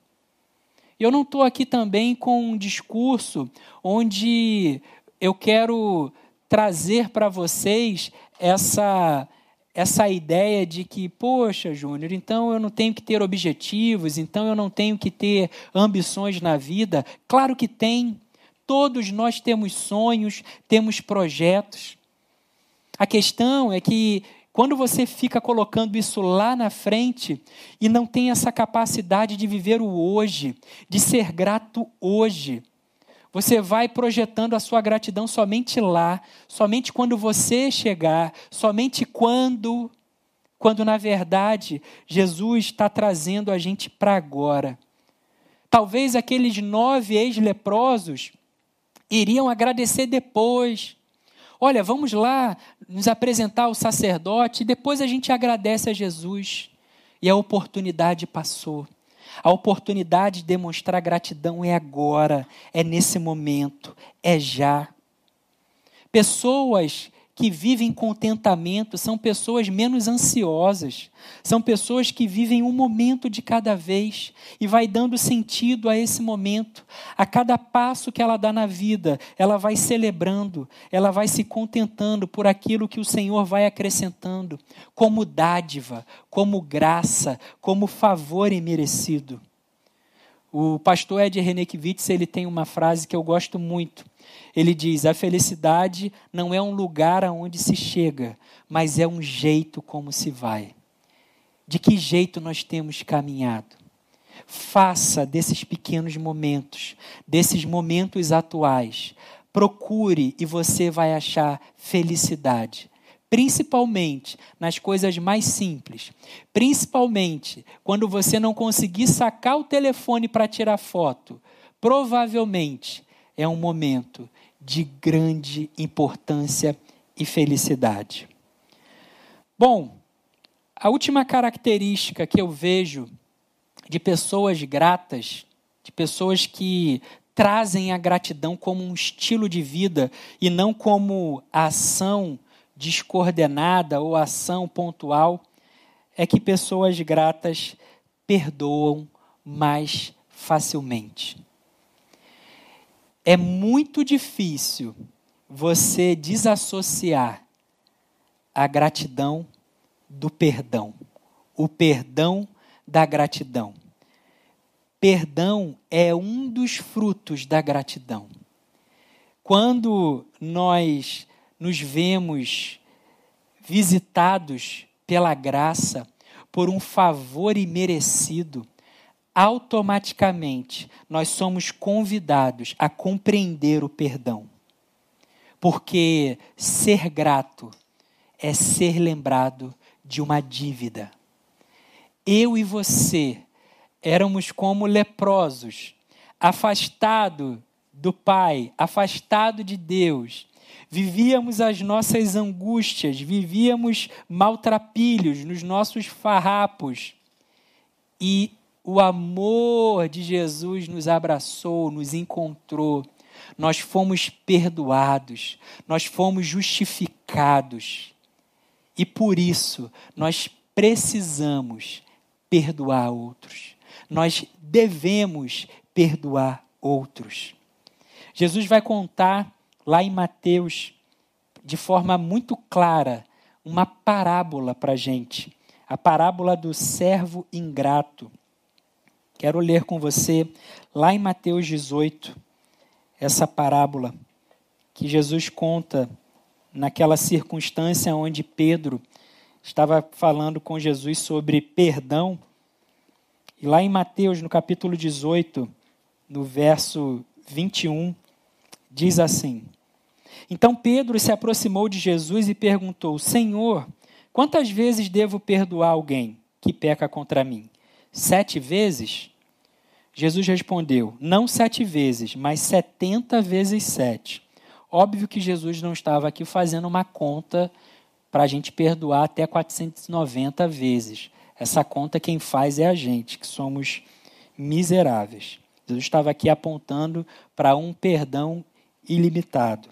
Eu não estou aqui também com um discurso onde eu quero trazer para vocês essa essa ideia de que, poxa, Júnior, então eu não tenho que ter objetivos, então eu não tenho que ter ambições na vida. Claro que tem. Todos nós temos sonhos, temos projetos. A questão é que quando você fica colocando isso lá na frente e não tem essa capacidade de viver o hoje, de ser grato hoje, você vai projetando a sua gratidão somente lá, somente quando você chegar, somente quando, quando na verdade Jesus está trazendo a gente para agora. Talvez aqueles nove ex-leprosos iriam agradecer depois. Olha, vamos lá nos apresentar ao sacerdote e depois a gente agradece a Jesus. E a oportunidade passou. A oportunidade de demonstrar gratidão é agora, é nesse momento, é já. Pessoas que vivem contentamento são pessoas menos ansiosas, são pessoas que vivem um momento de cada vez e vai dando sentido a esse momento. A cada passo que ela dá na vida, ela vai celebrando, ela vai se contentando por aquilo que o Senhor vai acrescentando, como dádiva, como graça, como favor imerecido. O pastor Ed Renekiewicz, ele tem uma frase que eu gosto muito. Ele diz: "A felicidade não é um lugar aonde se chega, mas é um jeito como se vai." De que jeito nós temos caminhado? Faça desses pequenos momentos, desses momentos atuais, procure e você vai achar felicidade principalmente nas coisas mais simples, principalmente quando você não conseguir sacar o telefone para tirar foto, provavelmente é um momento de grande importância e felicidade. Bom, a última característica que eu vejo de pessoas gratas, de pessoas que trazem a gratidão como um estilo de vida e não como ação descoordenada ou ação pontual é que pessoas gratas perdoam mais facilmente. É muito difícil você desassociar a gratidão do perdão, o perdão da gratidão. Perdão é um dos frutos da gratidão. Quando nós nos vemos visitados pela graça, por um favor imerecido, automaticamente nós somos convidados a compreender o perdão. Porque ser grato é ser lembrado de uma dívida. Eu e você éramos como leprosos, afastado do Pai, afastado de Deus, vivíamos as nossas angústias, vivíamos maltrapilhos nos nossos farrapos. E o amor de Jesus nos abraçou, nos encontrou. Nós fomos perdoados, nós fomos justificados. E por isso nós precisamos perdoar outros. Nós devemos perdoar outros. Jesus vai contar lá em Mateus, de forma muito clara, uma parábola para a gente. A parábola do servo ingrato. Quero ler com você, lá em Mateus 18, essa parábola que Jesus conta naquela circunstância onde Pedro estava falando com Jesus sobre perdão. E lá em Mateus, no capítulo 18, no verso 21, diz assim: então Pedro se aproximou de Jesus e perguntou: Senhor, quantas vezes devo perdoar alguém que peca contra mim? Sete vezes? Jesus respondeu: Não sete vezes, mas setenta vezes sete. Óbvio que Jesus não estava aqui fazendo uma conta para a gente perdoar até 490 vezes. Essa conta quem faz é a gente, que somos miseráveis. Jesus estava aqui apontando para um perdão ilimitado.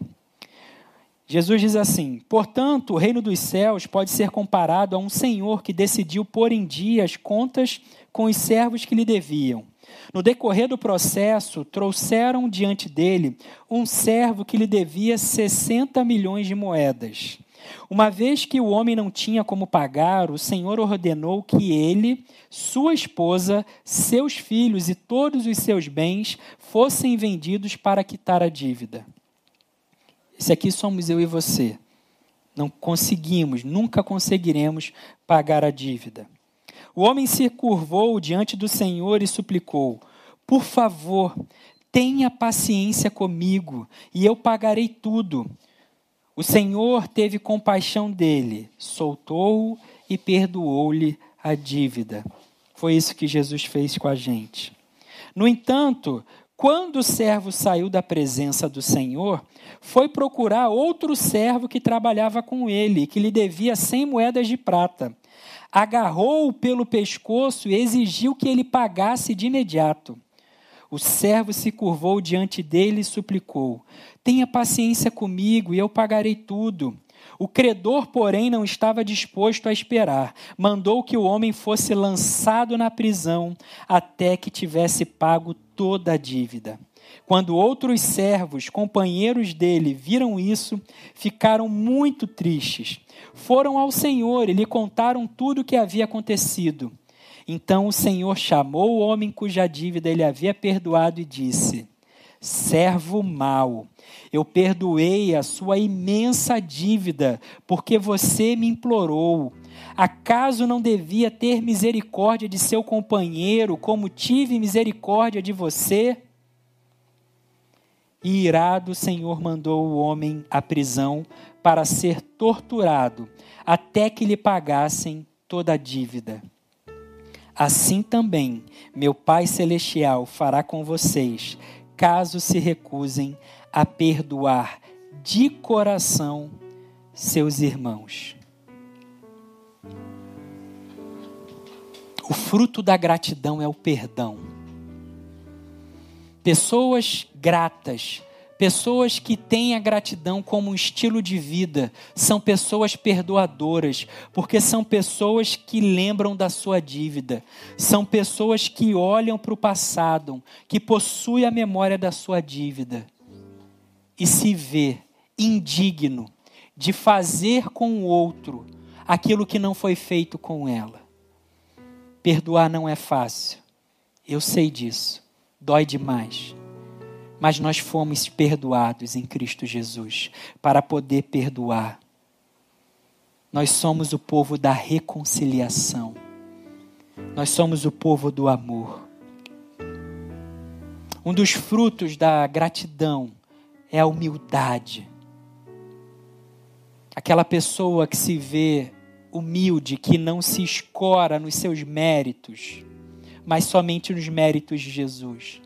Jesus diz assim: Portanto, o reino dos céus pode ser comparado a um senhor que decidiu pôr em dia as contas com os servos que lhe deviam. No decorrer do processo, trouxeram diante dele um servo que lhe devia 60 milhões de moedas. Uma vez que o homem não tinha como pagar, o Senhor ordenou que ele, sua esposa, seus filhos e todos os seus bens fossem vendidos para quitar a dívida. Esse aqui somos eu e você. Não conseguimos, nunca conseguiremos pagar a dívida. O homem se curvou diante do Senhor e suplicou: Por favor, tenha paciência comigo e eu pagarei tudo. O Senhor teve compaixão dele, soltou-o e perdoou-lhe a dívida. Foi isso que Jesus fez com a gente. No entanto, quando o servo saiu da presença do Senhor, foi procurar outro servo que trabalhava com ele, que lhe devia cem moedas de prata. Agarrou-o pelo pescoço e exigiu que ele pagasse de imediato. O servo se curvou diante dele e suplicou: Tenha paciência comigo e eu pagarei tudo. O credor, porém, não estava disposto a esperar. Mandou que o homem fosse lançado na prisão até que tivesse pago toda a dívida. Quando outros servos, companheiros dele, viram isso, ficaram muito tristes. Foram ao Senhor e lhe contaram tudo o que havia acontecido. Então o Senhor chamou o homem cuja dívida ele havia perdoado e disse: Servo mau, eu perdoei a sua imensa dívida, porque você me implorou. Acaso não devia ter misericórdia de seu companheiro, como tive misericórdia de você? E irado, o Senhor mandou o homem à prisão para ser torturado, até que lhe pagassem toda a dívida. Assim também meu Pai Celestial fará com vocês, caso se recusem a perdoar de coração seus irmãos. O fruto da gratidão é o perdão. Pessoas gratas Pessoas que têm a gratidão como um estilo de vida são pessoas perdoadoras, porque são pessoas que lembram da sua dívida, são pessoas que olham para o passado, que possuem a memória da sua dívida e se vê indigno de fazer com o outro aquilo que não foi feito com ela. Perdoar não é fácil, eu sei disso, dói demais mas nós fomos perdoados em Cristo Jesus para poder perdoar. Nós somos o povo da reconciliação. Nós somos o povo do amor. Um dos frutos da gratidão é a humildade. Aquela pessoa que se vê humilde, que não se escora nos seus méritos, mas somente nos méritos de Jesus.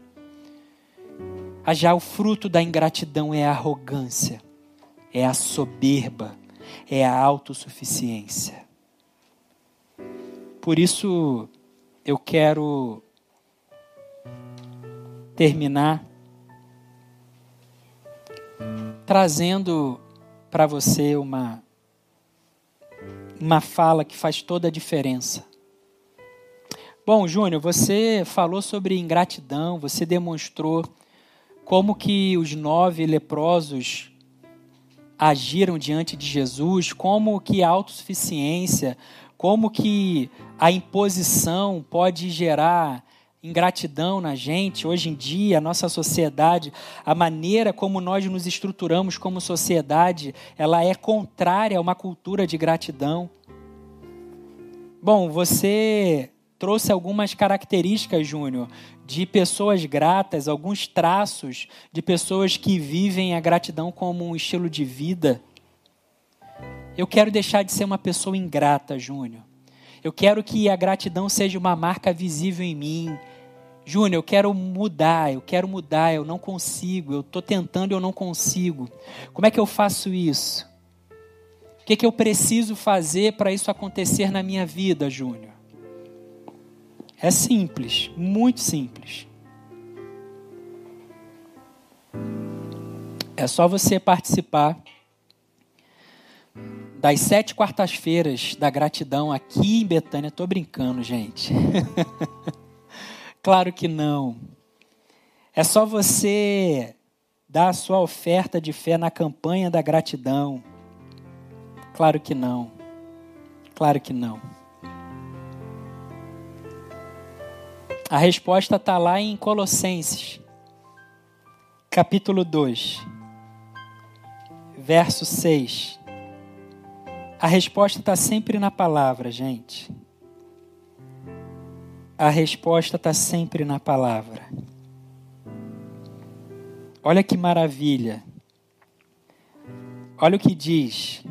Ah, já o fruto da ingratidão é a arrogância, é a soberba, é a autossuficiência. Por isso, eu quero terminar trazendo para você uma, uma fala que faz toda a diferença. Bom, Júnior, você falou sobre ingratidão, você demonstrou como que os nove leprosos agiram diante de Jesus, como que a autossuficiência, como que a imposição pode gerar ingratidão na gente. Hoje em dia, a nossa sociedade, a maneira como nós nos estruturamos como sociedade, ela é contrária a uma cultura de gratidão. Bom, você trouxe algumas características, Júnior, de pessoas gratas, alguns traços de pessoas que vivem a gratidão como um estilo de vida. Eu quero deixar de ser uma pessoa ingrata, Júnior. Eu quero que a gratidão seja uma marca visível em mim. Júnior, eu quero mudar, eu quero mudar, eu não consigo, eu estou tentando e eu não consigo. Como é que eu faço isso? O que, que eu preciso fazer para isso acontecer na minha vida, Júnior? É simples, muito simples. É só você participar das sete quartas-feiras da gratidão aqui em Betânia. Estou brincando, gente. claro que não. É só você dar a sua oferta de fé na campanha da gratidão. Claro que não. Claro que não. A resposta está lá em Colossenses, capítulo 2, verso 6. A resposta está sempre na palavra, gente. A resposta está sempre na palavra. Olha que maravilha. Olha o que diz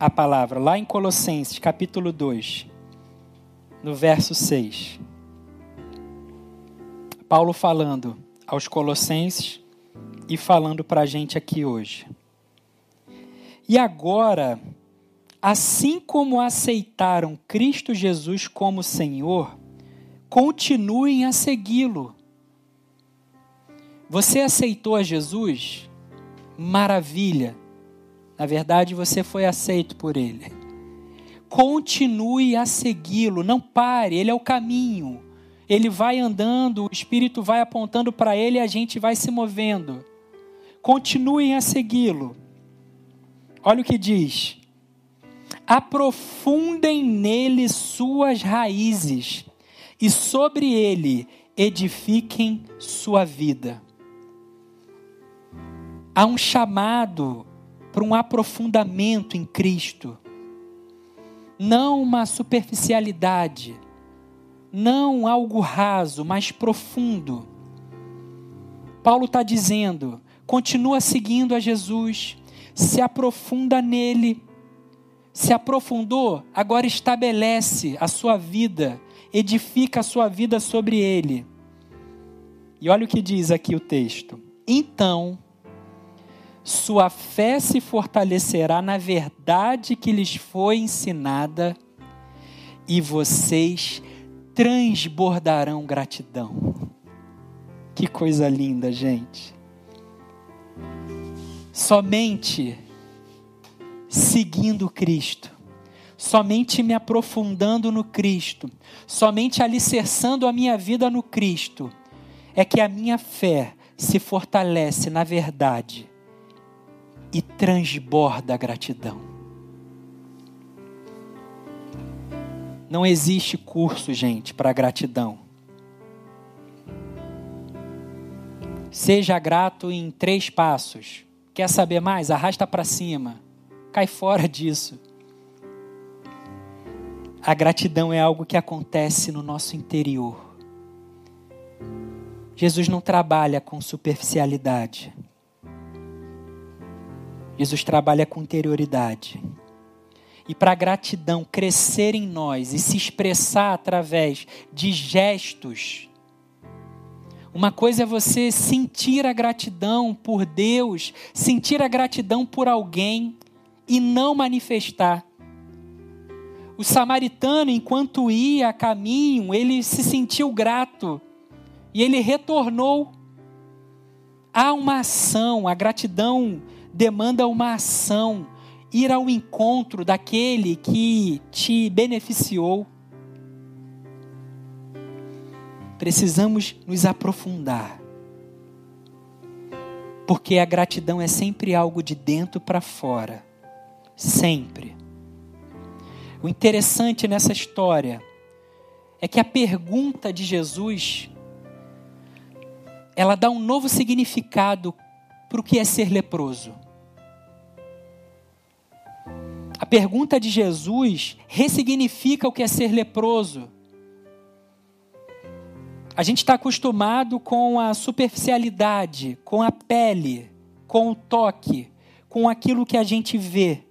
a palavra lá em Colossenses, capítulo 2, no verso 6. Paulo falando aos Colossenses e falando para a gente aqui hoje. E agora, assim como aceitaram Cristo Jesus como Senhor, continuem a segui-lo. Você aceitou a Jesus? Maravilha. Na verdade, você foi aceito por Ele. Continue a segui-lo, não pare, Ele é o caminho. Ele vai andando, o Espírito vai apontando para ele e a gente vai se movendo. Continuem a segui-lo. Olha o que diz. aprofundem nele suas raízes e sobre ele edifiquem sua vida. Há um chamado para um aprofundamento em Cristo, não uma superficialidade, não algo raso, mas profundo. Paulo está dizendo: continua seguindo a Jesus, se aprofunda nele. Se aprofundou, agora estabelece a sua vida, edifica a sua vida sobre ele. E olha o que diz aqui o texto. Então, sua fé se fortalecerá na verdade que lhes foi ensinada, e vocês transbordarão gratidão. Que coisa linda, gente. Somente seguindo Cristo, somente me aprofundando no Cristo, somente alicerçando a minha vida no Cristo, é que a minha fé se fortalece na verdade e transborda a gratidão. Não existe curso, gente, para gratidão. Seja grato em três passos. Quer saber mais? Arrasta para cima. Cai fora disso. A gratidão é algo que acontece no nosso interior. Jesus não trabalha com superficialidade. Jesus trabalha com interioridade. E para a gratidão crescer em nós e se expressar através de gestos. Uma coisa é você sentir a gratidão por Deus, sentir a gratidão por alguém e não manifestar. O samaritano, enquanto ia a caminho, ele se sentiu grato e ele retornou. Há uma ação, a gratidão demanda uma ação, ir ao encontro daquele que te beneficiou. Precisamos nos aprofundar. Porque a gratidão é sempre algo de dentro para fora. Sempre. O interessante nessa história é que a pergunta de Jesus ela dá um novo significado para o que é ser leproso. A pergunta de Jesus ressignifica o que é ser leproso. A gente está acostumado com a superficialidade, com a pele, com o toque, com aquilo que a gente vê.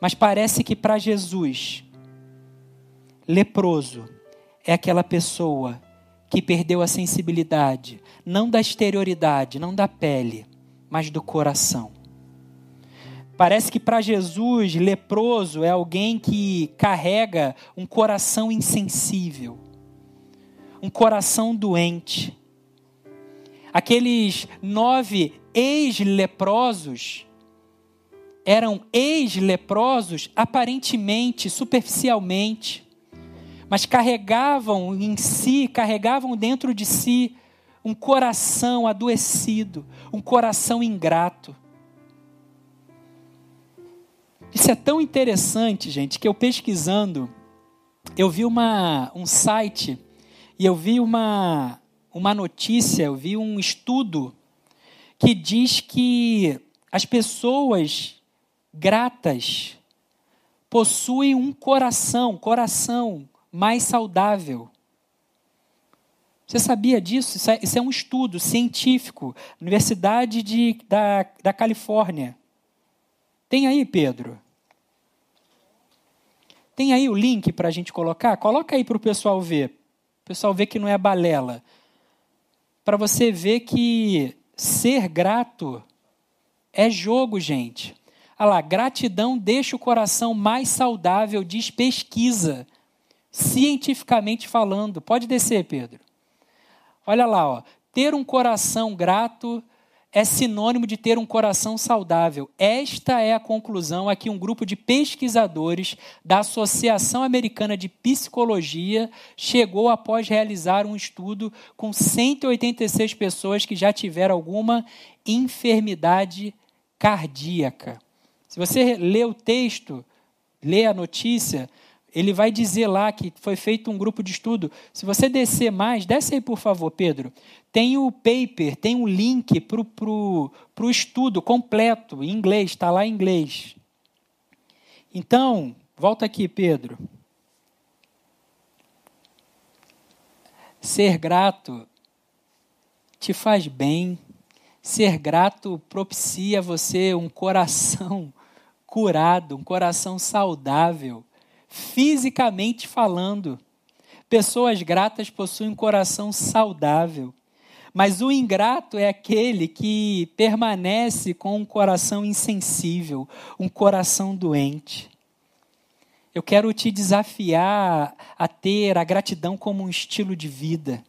Mas parece que para Jesus, leproso é aquela pessoa que perdeu a sensibilidade, não da exterioridade, não da pele, mas do coração. Parece que para Jesus, leproso é alguém que carrega um coração insensível, um coração doente. Aqueles nove ex-leprosos eram ex-leprosos aparentemente, superficialmente, mas carregavam em si, carregavam dentro de si um coração adoecido, um coração ingrato. Isso é tão interessante, gente, que eu pesquisando, eu vi uma, um site e eu vi uma, uma notícia, eu vi um estudo que diz que as pessoas gratas possuem um coração, coração mais saudável. Você sabia disso? Isso é, isso é um estudo científico, Universidade de, da, da Califórnia. Tem aí, Pedro? Tem aí o link para a gente colocar? Coloca aí para o pessoal ver. O pessoal ver que não é balela. Para você ver que ser grato é jogo, gente. Olha lá, gratidão deixa o coração mais saudável, diz pesquisa cientificamente falando. Pode descer, Pedro. Olha lá, ó. ter um coração grato é sinônimo de ter um coração saudável. Esta é a conclusão a que um grupo de pesquisadores da Associação Americana de Psicologia chegou após realizar um estudo com 186 pessoas que já tiveram alguma enfermidade cardíaca. Se você ler o texto, lê a notícia, ele vai dizer lá que foi feito um grupo de estudo. Se você descer mais, desce aí, por favor, Pedro. Tem o paper, tem um link para o estudo completo, em inglês, está lá em inglês. Então, volta aqui, Pedro. Ser grato te faz bem. Ser grato propicia você um coração curado, um coração saudável fisicamente falando. Pessoas gratas possuem um coração saudável, mas o ingrato é aquele que permanece com um coração insensível, um coração doente. Eu quero te desafiar a ter a gratidão como um estilo de vida.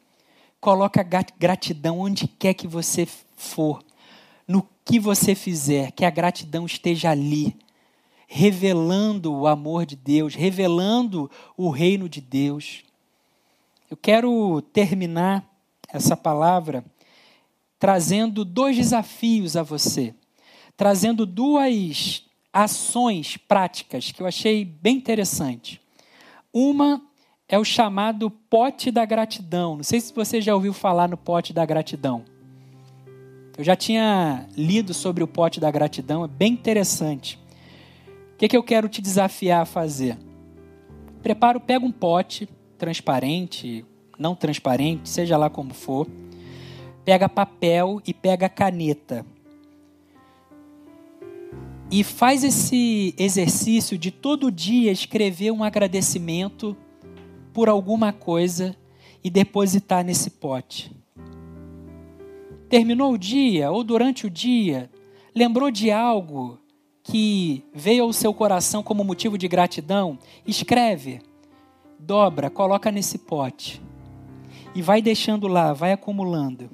Coloca gratidão onde quer que você for, no que você fizer, que a gratidão esteja ali revelando o amor de Deus, revelando o reino de Deus. Eu quero terminar essa palavra trazendo dois desafios a você, trazendo duas ações práticas que eu achei bem interessante. Uma é o chamado pote da gratidão. Não sei se você já ouviu falar no pote da gratidão. Eu já tinha lido sobre o pote da gratidão, é bem interessante que, que eu quero te desafiar a fazer? Preparo, pega um pote transparente, não transparente, seja lá como for. Pega papel e pega caneta. E faz esse exercício de todo dia escrever um agradecimento por alguma coisa e depositar nesse pote. Terminou o dia ou durante o dia, lembrou de algo que veio ao seu coração como motivo de gratidão, escreve, dobra, coloca nesse pote e vai deixando lá, vai acumulando.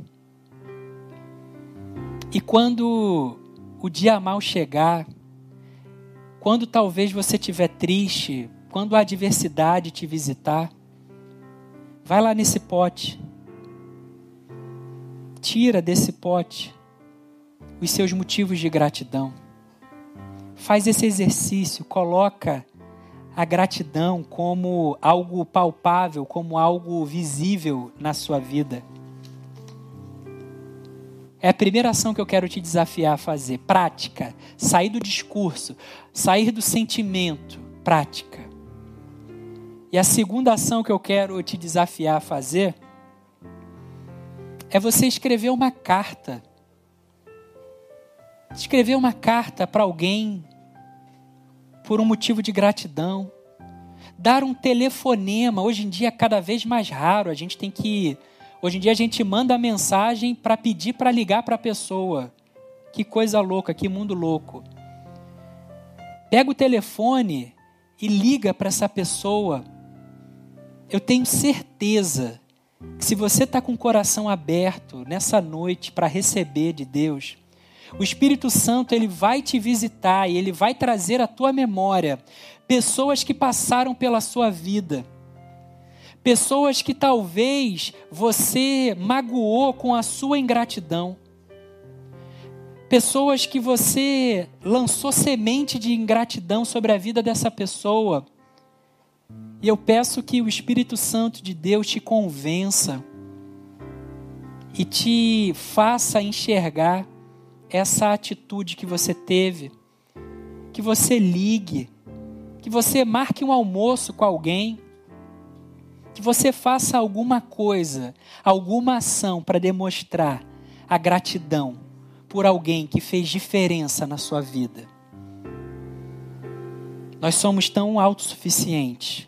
E quando o dia mal chegar, quando talvez você estiver triste, quando a adversidade te visitar, vai lá nesse pote, tira desse pote os seus motivos de gratidão. Faz esse exercício, coloca a gratidão como algo palpável, como algo visível na sua vida. É a primeira ação que eu quero te desafiar a fazer. Prática. Sair do discurso, sair do sentimento. Prática. E a segunda ação que eu quero te desafiar a fazer é você escrever uma carta. Escrever uma carta para alguém por um motivo de gratidão. Dar um telefonema, hoje em dia é cada vez mais raro, a gente tem que. Hoje em dia a gente manda mensagem para pedir para ligar para a pessoa. Que coisa louca, que mundo louco. Pega o telefone e liga para essa pessoa. Eu tenho certeza que se você está com o coração aberto nessa noite para receber de Deus, o Espírito Santo ele vai te visitar e ele vai trazer à tua memória pessoas que passaram pela sua vida. Pessoas que talvez você magoou com a sua ingratidão. Pessoas que você lançou semente de ingratidão sobre a vida dessa pessoa. E eu peço que o Espírito Santo de Deus te convença e te faça enxergar essa atitude que você teve, que você ligue, que você marque um almoço com alguém, que você faça alguma coisa, alguma ação para demonstrar a gratidão por alguém que fez diferença na sua vida. Nós somos tão autossuficientes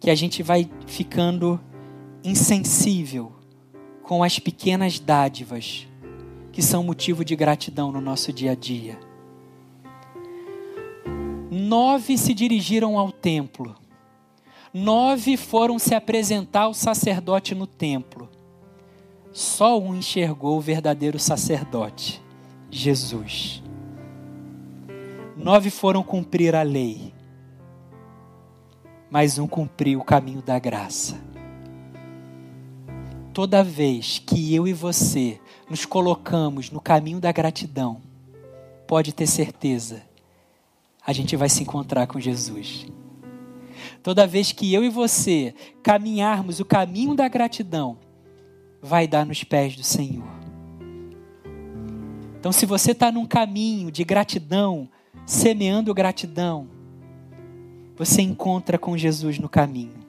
que a gente vai ficando insensível com as pequenas dádivas que são motivo de gratidão no nosso dia a dia. Nove se dirigiram ao templo. Nove foram se apresentar ao sacerdote no templo. Só um enxergou o verdadeiro sacerdote, Jesus. Nove foram cumprir a lei, mas um cumpriu o caminho da graça. Toda vez que eu e você nos colocamos no caminho da gratidão, pode ter certeza, a gente vai se encontrar com Jesus. Toda vez que eu e você caminharmos o caminho da gratidão, vai dar nos pés do Senhor. Então, se você está num caminho de gratidão, semeando gratidão, você encontra com Jesus no caminho.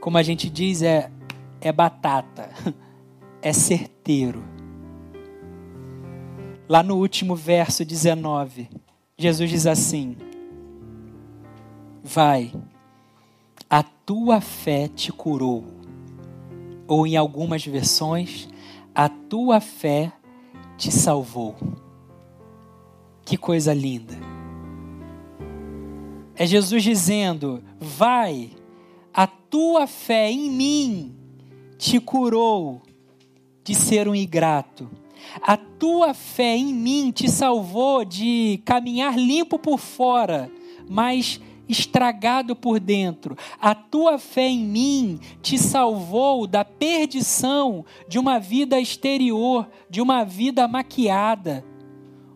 Como a gente diz, é, é batata, é certeiro. Lá no último verso 19, Jesus diz assim: Vai, a tua fé te curou. Ou em algumas versões, a tua fé te salvou. Que coisa linda. É Jesus dizendo: Vai, a tua fé em mim te curou de ser um ingrato. A tua fé em mim te salvou de caminhar limpo por fora, mas estragado por dentro. A tua fé em mim te salvou da perdição de uma vida exterior, de uma vida maquiada,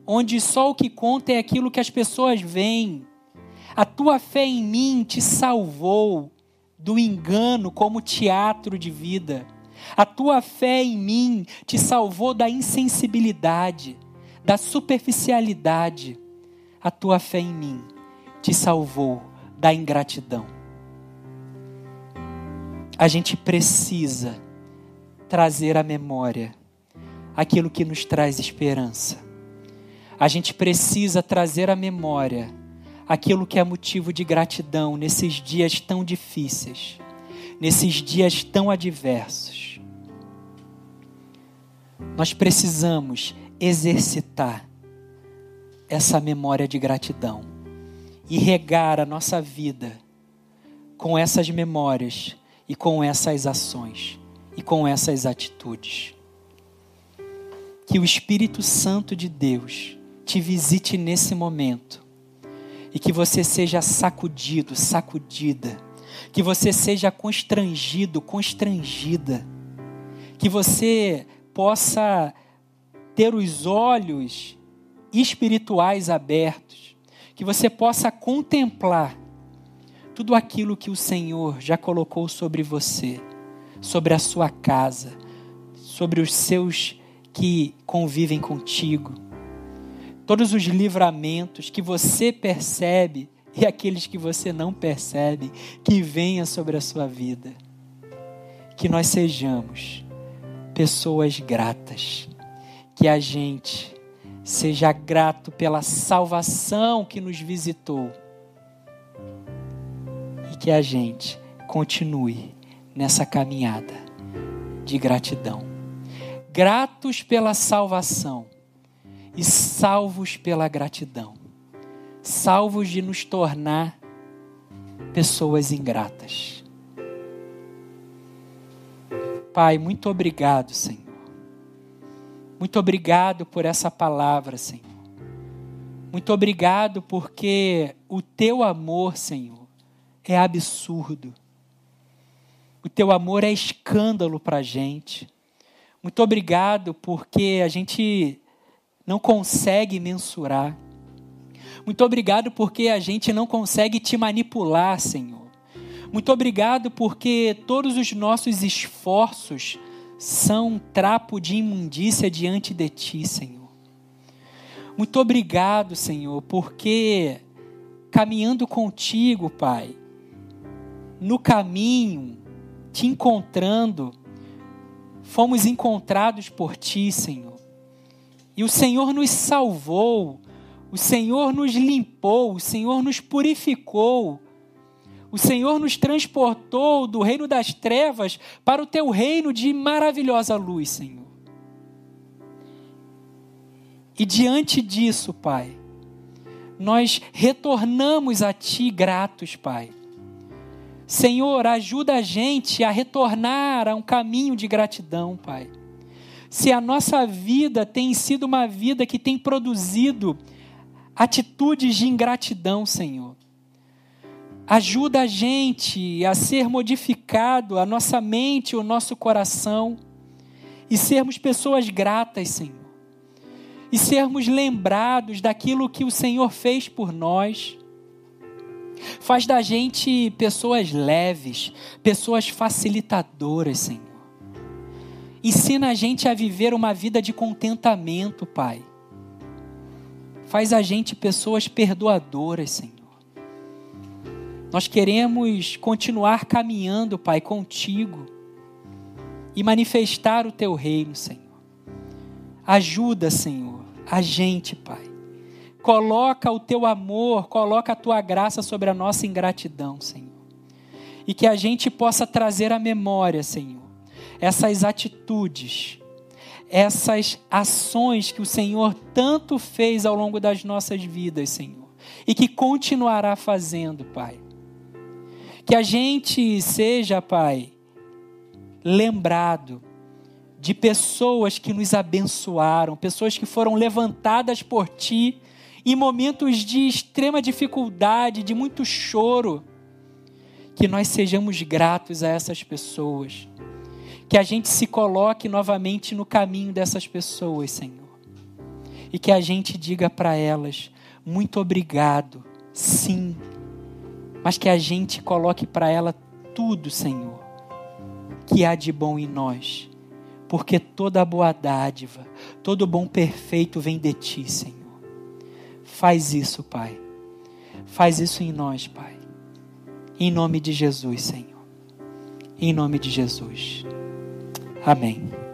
onde só o que conta é aquilo que as pessoas veem. A tua fé em mim te salvou do engano como teatro de vida. A tua fé em mim te salvou da insensibilidade, da superficialidade. A tua fé em mim te salvou da ingratidão. A gente precisa trazer à memória aquilo que nos traz esperança. A gente precisa trazer à memória aquilo que é motivo de gratidão nesses dias tão difíceis, nesses dias tão adversos. Nós precisamos exercitar essa memória de gratidão e regar a nossa vida com essas memórias e com essas ações e com essas atitudes. Que o Espírito Santo de Deus te visite nesse momento e que você seja sacudido, sacudida, que você seja constrangido, constrangida, que você possa ter os olhos espirituais abertos que você possa contemplar tudo aquilo que o Senhor já colocou sobre você, sobre a sua casa, sobre os seus que convivem contigo, todos os livramentos que você percebe e aqueles que você não percebe, que venha sobre a sua vida. Que nós sejamos pessoas gratas, que a gente Seja grato pela salvação que nos visitou. E que a gente continue nessa caminhada de gratidão. Gratos pela salvação e salvos pela gratidão. Salvos de nos tornar pessoas ingratas. Pai, muito obrigado, Senhor muito obrigado por essa palavra, Senhor. Muito obrigado porque o teu amor, Senhor, é absurdo. O teu amor é escândalo para a gente. Muito obrigado porque a gente não consegue mensurar. Muito obrigado porque a gente não consegue te manipular, Senhor. Muito obrigado porque todos os nossos esforços são um trapo de imundícia diante de ti, Senhor. Muito obrigado, Senhor, porque caminhando contigo, Pai, no caminho, te encontrando, fomos encontrados por ti, Senhor. E o Senhor nos salvou, o Senhor nos limpou, o Senhor nos purificou o Senhor nos transportou do reino das trevas para o teu reino de maravilhosa luz, Senhor. E diante disso, Pai, nós retornamos a Ti gratos, Pai. Senhor, ajuda a gente a retornar a um caminho de gratidão, Pai. Se a nossa vida tem sido uma vida que tem produzido atitudes de ingratidão, Senhor, Ajuda a gente a ser modificado, a nossa mente, o nosso coração, e sermos pessoas gratas, Senhor. e sermos lembrados daquilo que o Senhor fez por nós. Faz da gente pessoas leves, pessoas facilitadoras, Senhor. Ensina a gente a viver uma vida de contentamento, Pai. Faz a gente pessoas perdoadoras, Senhor. Nós queremos continuar caminhando, Pai, contigo e manifestar o teu reino, Senhor. Ajuda, Senhor, a gente, Pai. Coloca o teu amor, coloca a tua graça sobre a nossa ingratidão, Senhor. E que a gente possa trazer à memória, Senhor, essas atitudes, essas ações que o Senhor tanto fez ao longo das nossas vidas, Senhor, e que continuará fazendo, Pai. Que a gente seja, Pai, lembrado de pessoas que nos abençoaram, pessoas que foram levantadas por Ti em momentos de extrema dificuldade, de muito choro. Que nós sejamos gratos a essas pessoas que a gente se coloque novamente no caminho dessas pessoas, Senhor. E que a gente diga para elas: muito obrigado, sim. Mas que a gente coloque para ela tudo, Senhor, que há de bom em nós. Porque toda boa dádiva, todo bom perfeito vem de ti, Senhor. Faz isso, Pai. Faz isso em nós, Pai. Em nome de Jesus, Senhor. Em nome de Jesus. Amém.